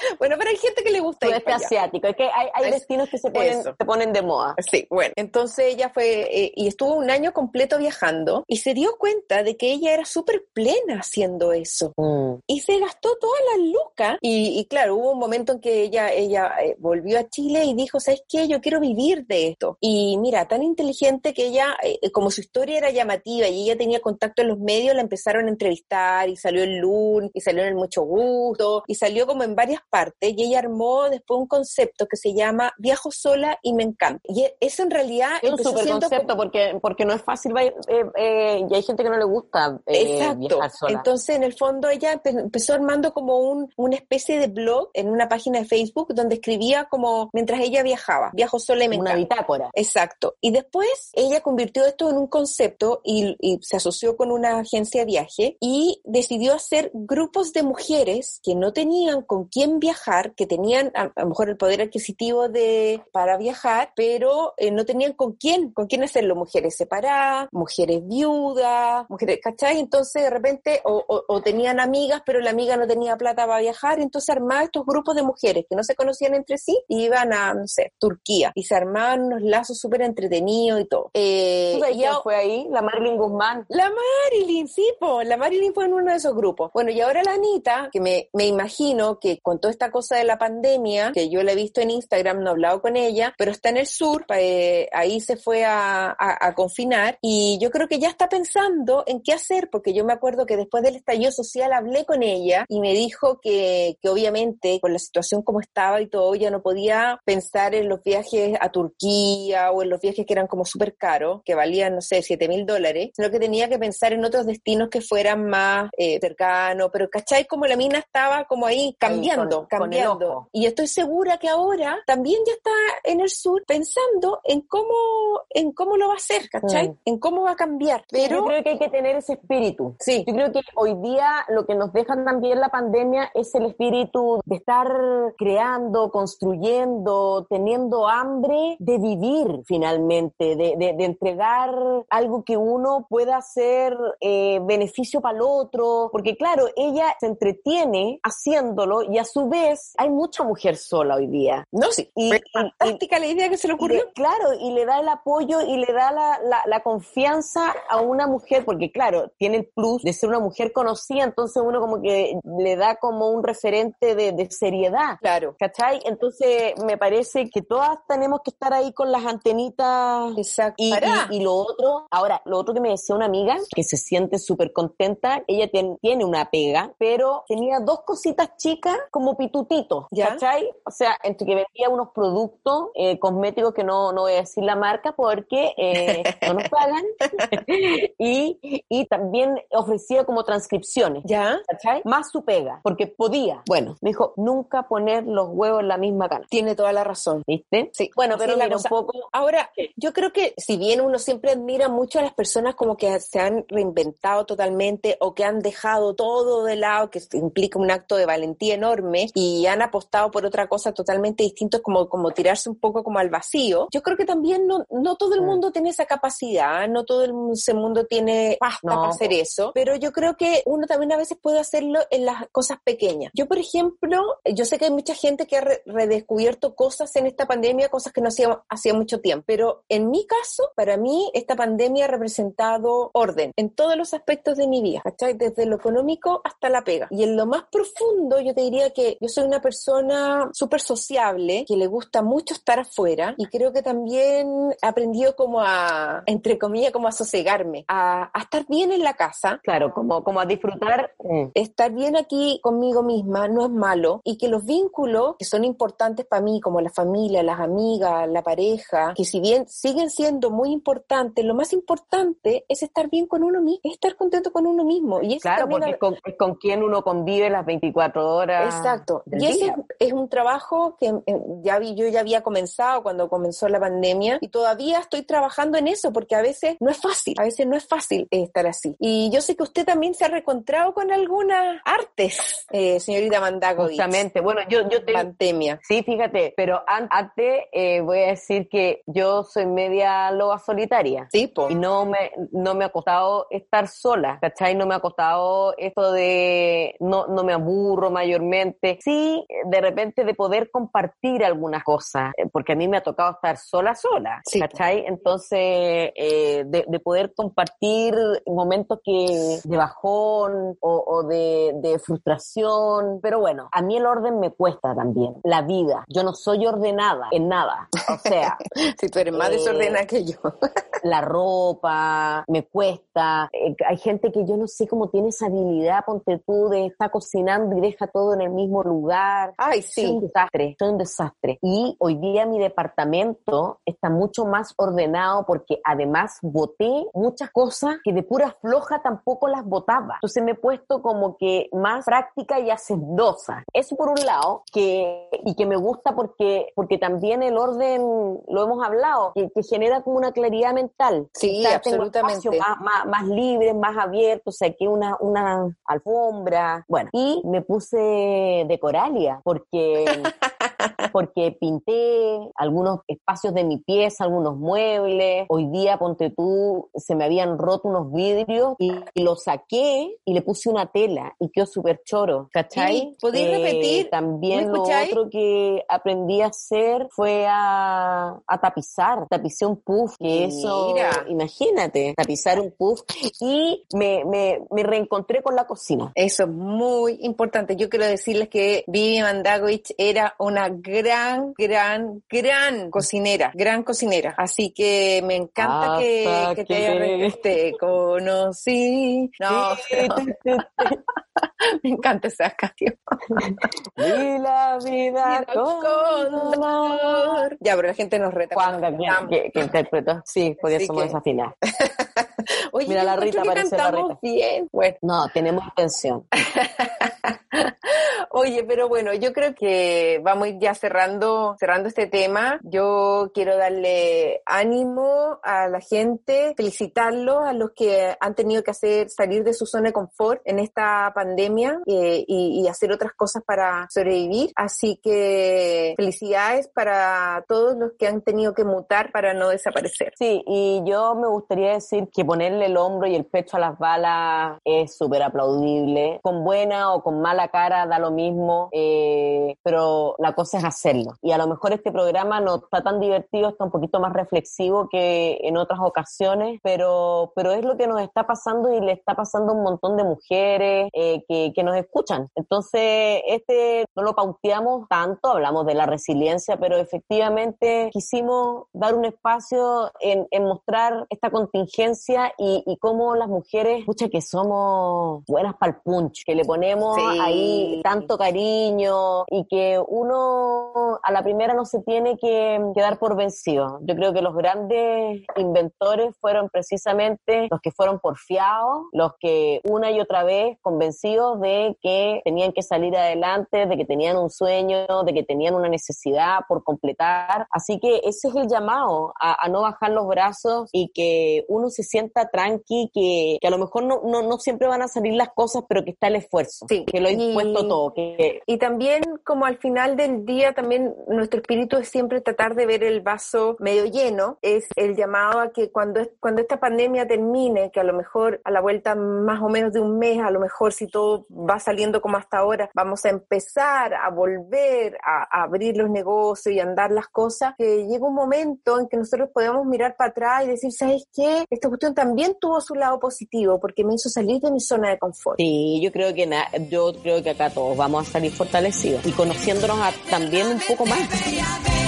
[laughs] bueno, pero hay gente que le gusta ir
para asiático, hay, que, hay, hay destinos que se ponen, se ponen de moda.
Sí, bueno, entonces ella fue eh, y estuvo un año completo viajando y se dio cuenta de que ella era súper plena haciendo eso. Mm. Y se gastó todas las lucas y, y, claro, hubo un momento en que ella, ella eh, volvió a Chile y dijo, ¿sabes qué? Yo quiero vivir de esto. Y mira, tan inteligente que ella, eh, como su historia era llamativa y ella tenía contacto en los medios, la empezaron a entrevistar y salió el lunes y salió en el Mucho Gusto y salió como en varias partes y ella armó después un concepto que se llama Viajo sola y me encanta. Y eso en realidad
es un super concepto porque, porque no es fácil eh, eh, y hay gente que no le gusta
eh, Exacto. Entonces, en el fondo, ella empezó armando como un, una especie de blog en una página de Facebook donde escribía como mientras ella viajaba, viajo sola y me
encanta. Una bitácora.
Exacto. Y después ella convirtió esto en un concepto y, y se asoció con una agencia de viaje y decidió hacer grupos de mujeres que no tenían con quién viajar, que tenían a, lo mejor el poder adquisitivo de para viajar, pero eh, no tenían con quién, con quién hacerlo, mujeres separadas, mujeres viudas, mujeres, ¿cachai? Entonces de repente, o, tenían amigas, pero la amiga no tenía plata para viajar, entonces armaban estos grupos de mujeres que no se conocían entre sí y iban a, no sé, Turquía, y se armaban unos lazos súper entretenidos y todo.
Eh, y quién fue ahí? La Marilyn Guzmán.
La Marilyn, sí, po, la Marilyn fue en uno de esos grupos. Bueno, y ahora la Anita, que me, me imagino que con toda esta cosa de la pandemia, que yo la he visto en Instagram, no he hablado con ella, pero está en el sur, eh, ahí se fue a, a, confinar y yo creo que ya está pensando en qué hacer, porque yo me acuerdo que después del estallido social hablé con ella y me dijo que, que obviamente con la situación como estaba y todo, ya no podía pensar en los viajes a Turquía o en los viajes que eran como súper caros, que valían, no sé, 7 mil dólares, sino que tenía que pensar en otros destinos que fueran más eh, cercanos, pero ¿cachai? Como la mina estaba como ahí cambiando, cambiando. Y estoy segura que ahora también ya está en el sur pensando en cómo, en cómo lo va a hacer, ¿cachai? Mm. En cómo va a cambiar. Pero
yo creo que hay que tener ese espíritu. Sí. Yo creo que hoy día lo que nos deja también la pandemia es el espíritu de estar creando, construyendo, teniendo hambre de vivir finalmente, de, de, entregar algo que uno pueda hacer eh, beneficio para el otro, porque claro, ella se entretiene haciéndolo y a su vez hay mucha mujer sola hoy día.
No, sí. Y, fantástica la idea que se le ocurrió.
claro, y le da el apoyo y le da la, la, la, confianza a una mujer, porque claro, tiene el plus de ser una mujer conocida, entonces uno como que le da como un referente de, de seriedad.
Claro.
¿Cachai? Entonces me parece que todas tenemos que estar ahí con las antenitas.
Exacto.
Y, y, lo otro, ahora, lo otro que me decía una amiga, que se siente súper contenta, ella tiene una pega, pero tenía dos cositas chicas como pitutito, ¿cachai? O sea, entre que vendía unos productos eh, cosméticos que no, no voy a decir la marca porque eh, [laughs] no nos pagan, [laughs] y, y también ofrecía como transcripciones,
¿ya?
¿cachai? Más su pega, porque podía. Bueno, me dijo, nunca poner los huevos en la misma cana.
Tiene toda la razón.
¿Viste?
Sí.
Bueno, pero mira, un poco...
Ahora, yo creo que si bien uno siempre admira mucho a las personas como que se han reinventado totalmente o que han dejado todo de lado, que implica un acto de valentía enorme y han apostado por otra cosa totalmente distinta, como, como tirarse un poco como al vacío, yo creo que también no, no todo el
Mm.
mundo tiene esa capacidad, no todo el mundo tiene pasta
No,
para hacer eso, pero yo creo que uno también a veces puede hacerlo en las cosas pequeñas. Yo, por ejemplo, yo sé que hay mucha gente que ha re- redescubierto cosas en esta pandemia, cosas que no hacía hacía mucho tiempo, pero en mi caso, para mí, esta pandemia ha representado orden en todos los aspectos de mi vida, ¿cachai? Desde lo económico hasta la pega. Y en lo más profundo, yo te diría que yo soy una persona súper sociable, que le gusta mucho estar afuera y creo que también he aprendido como a, entre comillas, como a sosegarme, a, a estar bien en la casa,
Claro, como, como a disfrutar. mm,
estar bien aquí conmigo misma no es malo y que los vínculos que son importantes para mí, como la familia, las amigas, la pareja, que si bien siguen siendo muy importantes, lo más importante es estar bien con uno mismo, es estar contento con uno mismo. Y eso
Claro, porque
ha-
es con, es con quien uno convive las 24 horas.
Exacto. Y ese
día.
es, un trabajo que eh, ya vi, yo ya había comenzado cuando comenzó la pandemia y todavía estoy trabajando en eso porque a veces no es fácil, a veces no es fácil estar así. Y yo sé que usted también se ha reencontrado con algunas artes, [laughs] eh, señorita Mandago.
Justamente. Bueno, yo, yo te,
Pandemia.
Sí, fíjate, pero an- antes eh, voy a decir que yo soy media loba solitaria.
Sí, po.
Y no me, no me ha costado estar sola, ¿cachai? No me ha costado esto de, no, no me aburro mayormente. Sí, de repente de poder compartir algunas cosas, eh, porque a mí me ha tocado estar sola, sola,
Sí.
¿cachai? Entonces, eh, de, de poder compartir momentos que de bajón o, o de, de frustración. Pero bueno, a mí el orden me cuesta también, la vida. Yo no soy ordenada en nada. O sea, [laughs]
Si tú eres más
Eh,
desordenada que yo. [laughs]
la ropa, me cuesta. Eh, hay gente que yo no sé cómo tiene esa habilidad, ponte tú, de estar cocinando y deja todo en el mismo lugar.
Ay,
Soy un
sí.
desastre, soy un desastre. Y hoy día mi departamento está mucho más ordenado porque además boté muchas cosas que de pura floja tampoco las botaba. Entonces me he puesto como que más práctica y hacendosa. Eso por un lado, que, y que me gusta porque, porque también el orden, lo hemos hablado, que, que genera como una claridad mental.
Sí,
O sea, tengo
absolutamente.
más, más, más libres, más abiertos, saqué una, una alfombra, bueno, y me puse de coralia porque [laughs] porque pinté algunos espacios de mi pieza, algunos muebles. Hoy día, ponte tú, se me habían roto unos vidrios y, y los saqué y le puse una tela y quedó súper choro, ¿cachai?
¿podéis repetir?
También
¿Me
lo otro que aprendí a hacer fue a, a tapizar. Tapicé un puff, que eso,
Mira.
imagínate, tapizar un puff y me, me, me reencontré con la cocina.
Eso es muy importante. Yo quiero decirles que Vivi Mandagovich era una gran, gran, gran cocinera, gran cocinera. Así que me encanta que,
Hasta
que te haya
que-
te conocí. [laughs] No, [laughs] [laughs] me encanta esa canción. [laughs]
Y la vida con dolor.
Ya, pero la gente nos reta. Cuando
que, que interpretó. Sí,
Así
somos
que-
desafinar. [laughs]
Oye,
Mira, la Rita, parece la Rita.
bien. Bueno,
No, tenemos intención.
Oye, pero bueno, yo creo que vamos a ir ya cerrando, cerrando este tema. Yo quiero darle ánimo a la gente, felicitarlos a los que han tenido que hacer salir de su zona de confort en esta pandemia eh, y, y hacer otras cosas para sobrevivir. Así que felicidades para todos los que han tenido que mutar para no desaparecer.
Sí, y yo me gustaría decir que ponerle el hombro y el pecho a las balas es súper aplaudible. Con buena o con mala cara da lo mismo, eh, pero la cosa es hacerlo. Y a lo mejor este programa no está tan divertido, está un poquito más reflexivo que en otras ocasiones, pero, pero es lo que nos está pasando y le está pasando a un montón de mujeres eh, que, que nos escuchan. Entonces, este no lo pauteamos tanto, hablamos de la resiliencia, pero efectivamente quisimos dar un espacio en, en mostrar esta contingencia y, y cómo las mujeres, escucha que somos buenas para el punch, que le ponemos
Sí.
ahí tanto cariño y que uno a la primera no se tiene que quedar por vencido. Yo creo que los grandes inventores fueron precisamente los que fueron porfiados, los que una y otra vez convencidos de que tenían que salir adelante, de que tenían un sueño, de que tenían una necesidad por completar. Así que ese es el llamado, a, no bajar los brazos y que uno se sienta tranqui, que, que a lo mejor no, no, no, siempre van a salir las cosas, pero que está el esfuerzo, que lo he impuesto todo. Que...
Y también como al final del día, también nuestro espíritu es siempre tratar de ver el vaso medio lleno, es el llamado a que cuando, cuando esta pandemia termine, que a lo mejor a la vuelta más o menos de un mes, a lo mejor si todo va saliendo como hasta ahora, vamos a empezar a volver a, abrir los negocios y andar las cosas, que llega un momento en que nosotros podemos mirar para atrás y decir, ¿sabes qué? Esta cuestión también tuvo su lado positivo porque me hizo salir de mi zona de confort.
Sí, yo creo que yo creo que acá todos vamos a salir fortalecidos y conociéndonos también un poco más.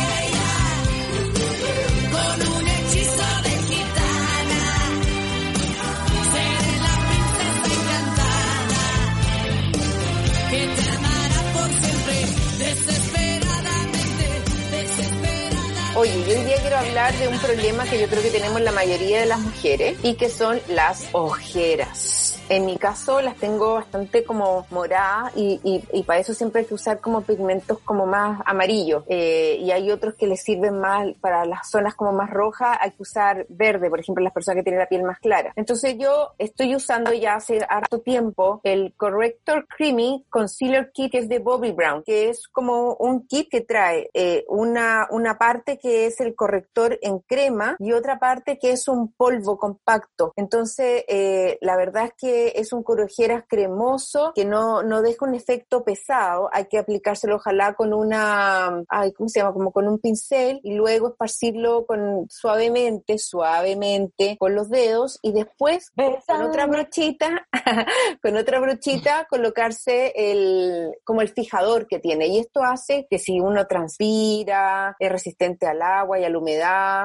Hablar de un problema que yo creo que tenemos la mayoría de las mujeres y que son las ojeras. En mi caso las tengo bastante como moradas y, y, para eso siempre hay que usar como pigmentos como más amarillos. Eh, y hay otros que les sirven más para las zonas como más rojas, hay que usar verde, por ejemplo, las personas que tienen la piel más clara. Entonces yo estoy usando ya hace harto tiempo el Corrector Creamy Concealer Kit que es de Bobby Brown, que es como un kit que trae eh, una, una parte que es el corrector en crema y otra parte que es un polvo compacto. Entonces, eh, la verdad es que es un corojeras cremoso que no, no deja un efecto pesado. Hay que aplicárselo ojalá con una, ay, ¿cómo se llama? Como con un pincel y luego esparcirlo con, suavemente, suavemente con los dedos y después con otra brochita, [laughs] con otra brochita colocarse el, como el fijador que tiene. Y esto hace que si uno transpira, es resistente al agua y a la humedad,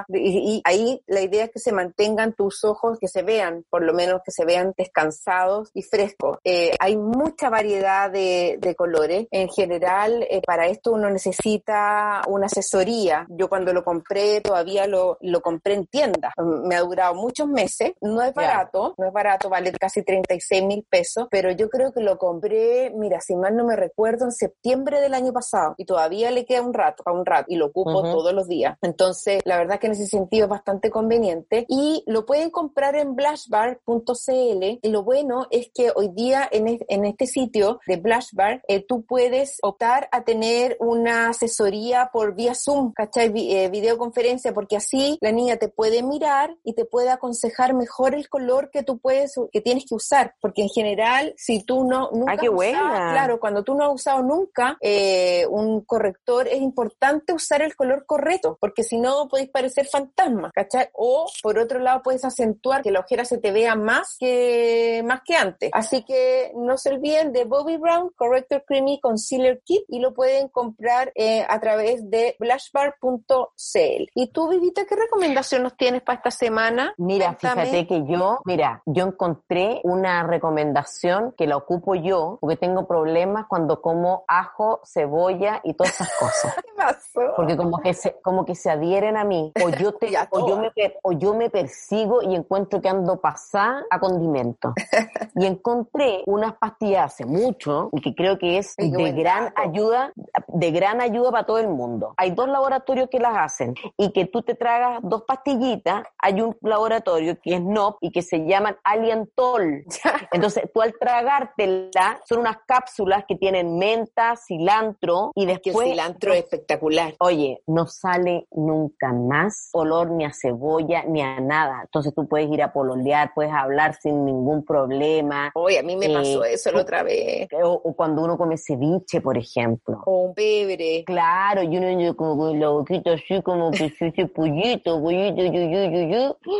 y, y ahí la idea es que se mantengan tus ojos, que se vean, por lo menos que se vean descansados y frescos. Eh, hay mucha variedad de, colores. En general, eh, para esto uno necesita una asesoría. Yo cuando lo compré, todavía lo, lo compré en tienda. Me ha durado muchos meses. No es barato, no es barato, vale casi 36 mil pesos, pero yo creo que lo compré, mira, si mal no me recuerdo, en septiembre del año pasado y todavía le queda un rato, a un rato, y lo ocupo todos los días. Entonces, la verdad que en ese sentido es bastante conveniente y lo pueden comprar en blushbar.cl y lo bueno es que hoy día en, este sitio de Blushbar eh, tú puedes optar a tener una asesoría por vía Zoom, ¿cachai? Eh, videoconferencia, porque así la niña te puede mirar y te puede aconsejar mejor el color que tú puedes, que tienes que usar, porque en general, si tú no, nunca
qué buena.
claro, cuando tú no has usado nunca eh, un corrector, es importante usar el color correcto, porque si no podéis parecer fantasma, ¿cachai? O por otro lado puedes acentuar que la ojera se te vea más que más que antes. Así que no se olviden de Bobby Brown Corrector Creamy Concealer Kit y lo pueden comprar eh, a través de blushbar.cl. ¿Y tú, Vivita, qué recomendación nos tienes para esta semana?
Mira, fíjate que yo, mira, yo encontré una recomendación que la ocupo yo porque tengo problemas cuando como ajo, cebolla y todas esas cosas. [laughs]
¿Qué pasó?
Porque como que se, como que se adhieren a mí o [laughs] yo te, o yo me, o yo me persigo y encuentro que ando pasada a condimento [laughs] y encontré unas pastillas hace mucho y que creo que es de gran ayuda, de gran ayuda para todo el mundo. Hay dos laboratorios que las hacen y que tú te tragas dos pastillitas, hay un laboratorio que es NOP y que se llaman Alientol. [laughs] Entonces, tú al tragártela, son unas cápsulas que tienen menta, cilantro y después...
El cilantro es espectacular.
Oye, no sale nunca más olor ni a cebolla ni a nada. Entonces tú puedes ir a pololear, puedes hablar sin ningún problema.
Oye, a mí me pasó eh, eso la otra vez.
O, cuando uno come ceviche, por ejemplo.
O un fiebre.
Claro, y uno como con la boquita así, como que [laughs] se pollito.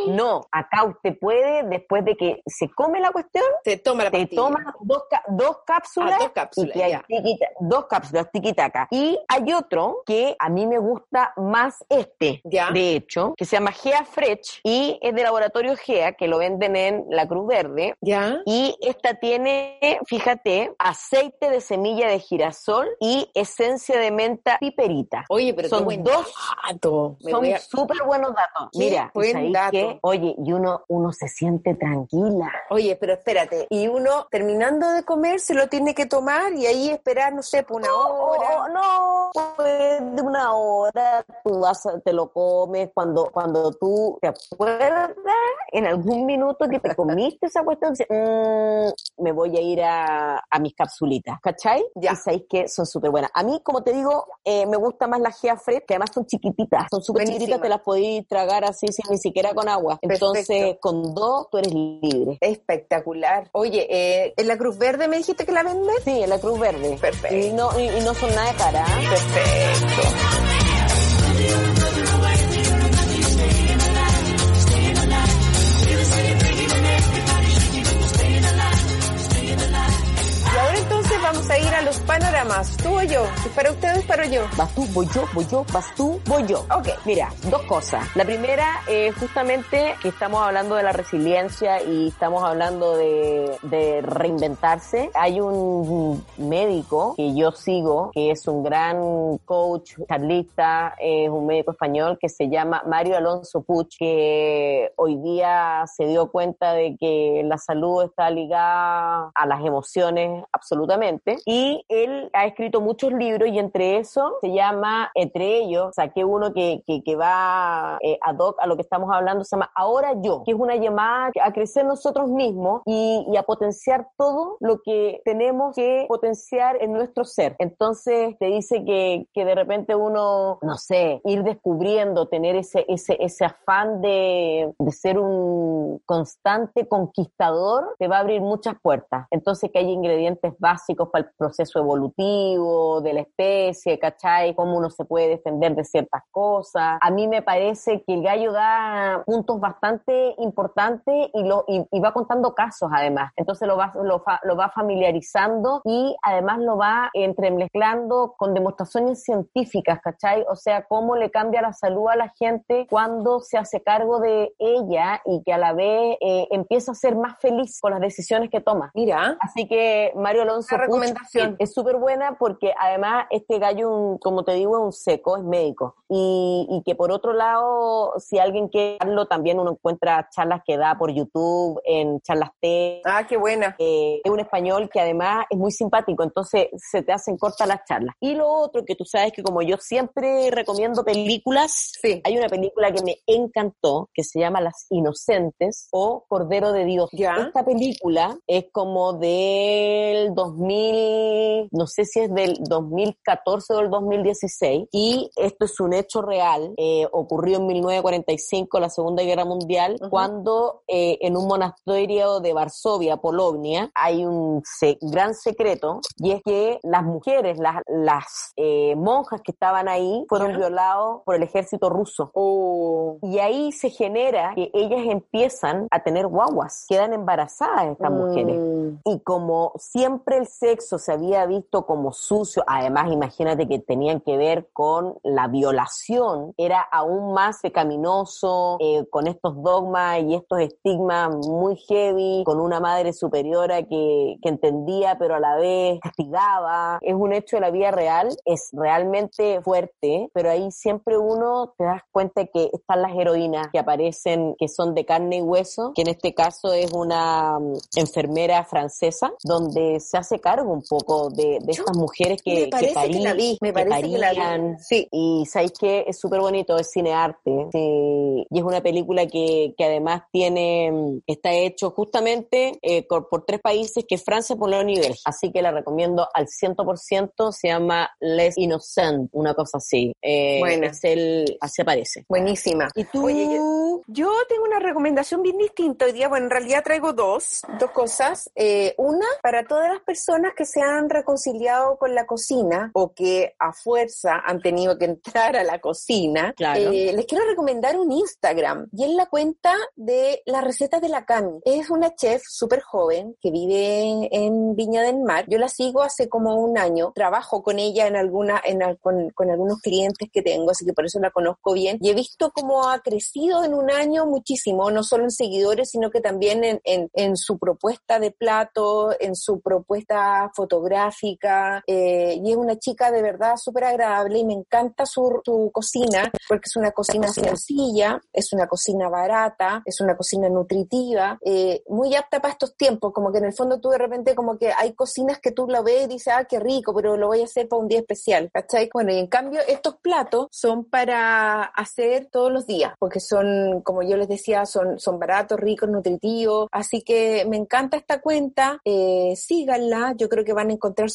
No, acá usted puede, después de que se come la cuestión,
Se toma la
toma dos, dos cápsulas,
Ah, dos cápsulas,
y que hay tiquita- dos cápsulas tiquitaca. Y hay otro que a mí me gusta más este,
Ya.
de hecho, que se llama Gea Fresh y es de laboratorio Gea, que lo venden en la Cruz Verde.
¿Ya?
Y esta tiene, fíjate, aceite de semilla de girasol y esencia de menta piperita.
Oye, pero
Son
qué buen
dos-
dato. Me
Son
a-
súper buenos datos.
Qué
Mira, ¿y
buen dato.
qué? Oye, y uno, uno se siente tranquila.
Oye, pero espérate, y uno terminando de comer se lo tiene que tomar y ahí esperar, no sé, por una hora.
Oh, no, pues de una hora tú vas, te lo comes cuando, cuando tú te acuerdas en algún minuto que te comiste esa cuestión, dices, "Mm, me voy a ir a, a mis capsulitas, ¿cachai?
Ya.
Y sabéis que son súper buenas. A mí, como te digo, eh, me gusta más las Gea Fresh, que además son chiquititas, son súper chiquititas, te las podéis tragar así, sin ni siquiera con agua. Entonces,
Perfecto.
con dos, tú eres libre.
Espectacular. Oye, eh, ¿en la Cruz Verde me dijiste que la venden?
Sí, en la Cruz Verde.
Perfecto.
Y no, y, y no son nada de cara. ¿eh?
Perfecto. A ir a los panoramas. ¿Tú o yo? ¿Es para ustedes para yo?
Vas tú, voy yo, voy yo, vas tú, voy yo.
Ok.
Mira, dos cosas. La primera es justamente que estamos hablando de la resiliencia y estamos hablando de, de reinventarse. Hay un médico que yo sigo, que es un gran coach, charlista, es un médico español que se llama Mario Alonso Puch, que hoy día se dio cuenta de que la salud está ligada a las emociones absolutamente. Y él ha escrito muchos libros y entre eso se llama, entre ellos, saqué uno que, que, que va eh, ad hoc a lo que estamos hablando, se llama Ahora Yo, que es una llamada a crecer nosotros mismos y, y a potenciar todo lo que tenemos que potenciar en nuestro ser. Entonces te dice que, que de repente uno, no sé, ir descubriendo, tener ese, ese, ese afán de, de ser un constante conquistador, te va a abrir muchas puertas. Entonces que hay ingredientes básicos para el proceso evolutivo de la especie, ¿cachai? Cómo uno se puede defender de ciertas cosas. A mí me parece que el gallo da puntos bastante importantes y, lo, y, y va contando casos además. Entonces lo va, lo, lo va familiarizando y además lo va entremezclando con demostraciones científicas, ¿cachai? O sea, cómo le cambia la salud a la gente cuando se hace cargo de ella y que a la vez eh, empieza a ser más feliz con las decisiones que toma.
Mira,
Así que Mario Alonso Puch
recomendación.
es súper buena porque además este gallo, un- como te digo, es un seco, es médico. Y, y que por otro lado, si alguien quiere darlo, también uno encuentra charlas que da por YouTube, en charlas T.
ah, qué buena.
Eh, es un español que además es muy simpático, entonces se te hacen cortas las charlas. Y lo otro que tú sabes que como yo siempre recomiendo películas,
Sí.
hay una película que me encantó que se llama Las Inocentes o Cordero de Dios.
Ya.
Esta película es como del 2000, no sé si es del 2014 o del 2016 y esto es un hecho real, eh, ocurrió en 1945, la Segunda Guerra Mundial,
Ujú.
cuando eh, en un monasterio de Varsovia, Polonia, hay un se- gran secreto y es que las mujeres, las, las eh, monjas que estaban ahí, fueron
Ya.
violados por el ejército ruso.
Oh.
Y ahí se genera que ellas empiezan a tener guaguas, quedan embarazadas estas mujeres.
Mm.
Y como siempre el sexo se había visto como sucio, además imagínate que tenían que ver con la violación, era aún más pecaminoso, eh, con estos dogmas y estos estigmas muy heavy, con una madre superiora que, que entendía pero a la vez castigaba. Es un hecho de la vida real, es realmente fuerte, pero ahí siempre uno te das cuenta que están las heroínas que aparecen, que son de carne y hueso, que en este caso es una mm, enfermera francesa, donde se hace cargo un poco de, de estas mujeres que,
me
que,
que la vi, me
que
parece que la vi.
parían.
Sí.
Y sabéis que es súper bonito, es cinearte. Sí, y es una película que, que además tiene, está hecho justamente eh, por, tres países, que es Francia, Polonia y Bélgica. Así que la recomiendo al 100%, se llama Les Innocent, una cosa así. Eh. Es el, así aparece.
Buenísima.
¿Y tú?
Oye, yo, yo tengo una recomendación bien distinta hoy día. Bueno, en realidad traigo dos, dos cosas. Eh, una, para todas las personas que se han reconciliado con la cocina o que a fuerza han tenido que entrar a la cocina, eh, les quiero recomendar un Instagram y es la cuenta de las recetas de la Cami. Es una chef súper joven que vive en Viña del Mar. Yo la sigo hace como un año. Trabajo con ella en alguna, en, con, con algunos clientes que tengo, así que por eso la conozco bien. Y he visto cómo ha crecido en un año muchísimo, no solo en seguidores, sino que también en, en, en su propuesta de plato, en su propuesta fotográfica. Eh, y es una chica de verdad súper agradable y me encanta su, su cocina porque es una cocina sencilla, es una cocina barata, es una cocina nutritiva, eh, muy apta para estos tiempos, como que en el fondo tú de repente como que hay cocinas que tú la ves y dices, ah, qué rico, pero lo voy a hacer para un día especial, ¿cachai? Bueno, y en cambio estos platos son para hacer todos los días, porque son, como yo les decía, son, son baratos, ricos, nutritivos, así que me encanta esta cuenta, eh, síganla, yo creo que van a encontrar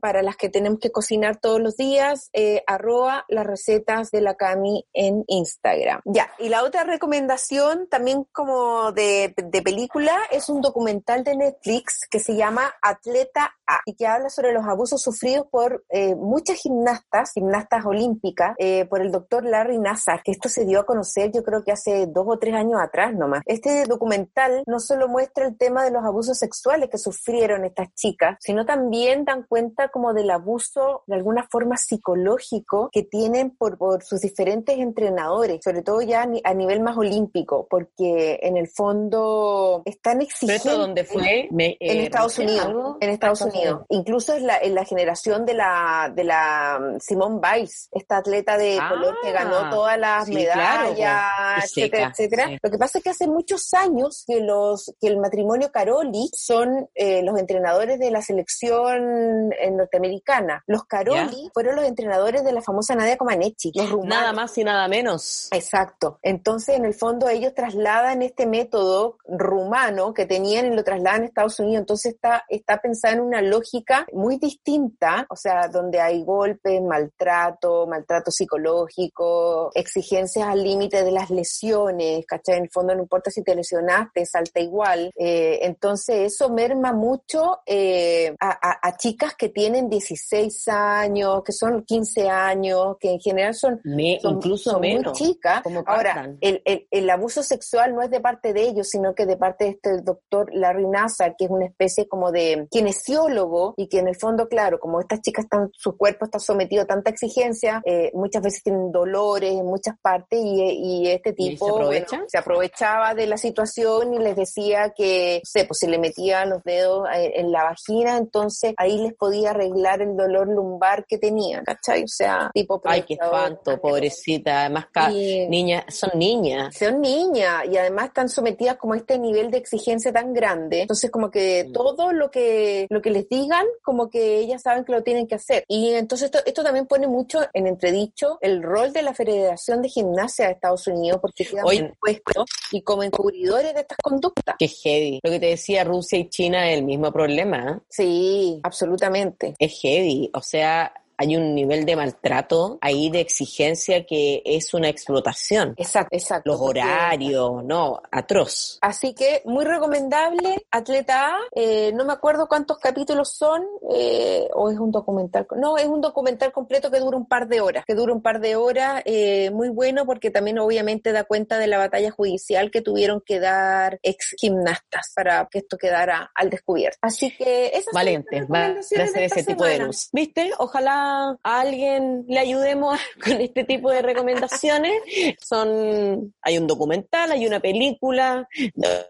para las que tenemos que cocinar todos los días, eh, arroba las recetas de la Cami en Instagram. Ya, y la otra recomendación también como de, de película es un documental de Netflix que se llama Atleta A y que habla sobre los abusos sufridos por eh, muchas gimnastas, gimnastas olímpicas, eh, por el doctor Larry Nassar, que esto se dio a conocer yo creo que hace dos o tres años atrás nomás. Este documental no solo muestra el tema de los abusos sexuales que sufrieron estas chicas, sino también dan cuenta como del abuso de alguna forma psicológico que tienen por, por sus diferentes entrenadores, sobre todo ya a nivel más olímpico, porque en el fondo están exigiendo...
¿Pero dónde fue?
en eh, Estados Unidos. En Estados Unidos. Incluso es la, en la generación de la, de la mm, Simone Biles, esta atleta de color que ganó ah, todas las medallas, etcétera, etcétera. Lo que pasa es que hace muchos años que los, que el matrimonio Caroli son eh, los entrenadores de la selección eh, norteamericana. Los Caroli fueron los entrenadores de la famosa Nadia Comaneci,
Nada más y nada menos.
Exacto. Entonces, en el fondo, ellos trasladan este método rumano que tenían y lo trasladan a Estados Unidos. Entonces, está, está pensada en una lógica muy distinta, o sea, donde hay golpes, maltrato, maltrato psicológico, exigencias al límite de las lesiones, ¿cachai? En el fondo, no importa si te lesionaste, salta igual. Eh, entonces, eso merma mucho eh, a, a, chicas que tienen 16 años, que son 15 años, que en general son,
incluso menos,
muy chicas. Ahora, el, el, el, abuso sexual no es de parte de ellos, sino que de parte de este doctor Larry Nassar, que es una especie como de kinesiólogo y que en el fondo, claro, como estas chicas están, su cuerpo está sometido a tanta exigencia, eh, muchas veces tienen dolores en muchas partes y, y este tipo se, aprovechaba de la situación y les decía que, no sé, pues si le metía los dedos en, la vagina, entonces ahí les podía arreglar el dolor lumbar que tenían, ¿cachai? O sea, tipo...
Ay, qué espanto, pobrecita. Además, niñas, son niñas.
Son niñas y además están sometidas como a este nivel de exigencia tan grande. Entonces, como que mm. todo lo que, lo que les digan, como que ellas saben que lo tienen que hacer. Y entonces esto, esto también pone mucho en entredicho el rol de la Federación de Gimnasia de Estados Unidos, porque quedan Hoy, puesto y como encubridores de estas conductas.
Qué heavy. Lo que te decía, Rusia y China es el mismo problema.
¿eh? Sí, absolutamente.
Es heavy. O sea, hay un nivel de maltrato ahí de exigencia que es una explotación.
Exacto, exacto.
Los horarios, no, atroz.
Así que muy recomendable, Atleta A, eh, no me acuerdo cuántos capítulos son, eh, o es un documental, no, es un documental completo que dura un par de horas, que dura un par de horas, eh, muy bueno porque también obviamente da cuenta de la batalla judicial que tuvieron que dar ex gimnastas para que esto quedara al descubierto. Así que esas
Valiente, va a hacer ese tipo de luz. ¿Viste? Ojalá a alguien le ayudemos [laughs] con este tipo de recomendaciones. Son, hay un documental, hay una película,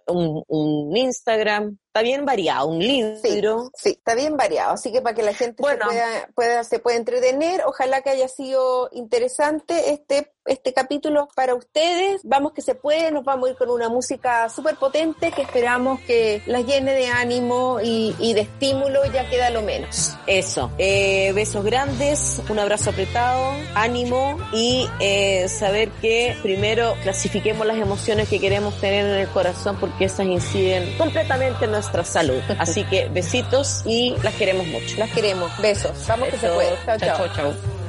un, un Instagram, está bien variado, un libro.
Sí, está bien variado, así que para que la gente se, pueda, pueda, se pueda entretener, ojalá que haya sido interesante este, este capítulo para ustedes. Vamos que se puede, nos vamos a ir con una música súper potente que esperamos que las llene de ánimo y, y, de estímulo, ya queda lo menos.
Eso, eh, besos grandes, un abrazo apretado, ánimo y eh, saber que primero clasifiquemos las emociones que queremos tener en el corazón porque esas inciden completamente en nuestra salud. Así que besitos y las queremos mucho.
Las queremos. Besos. Vamos que se puede. chao. chao. chao.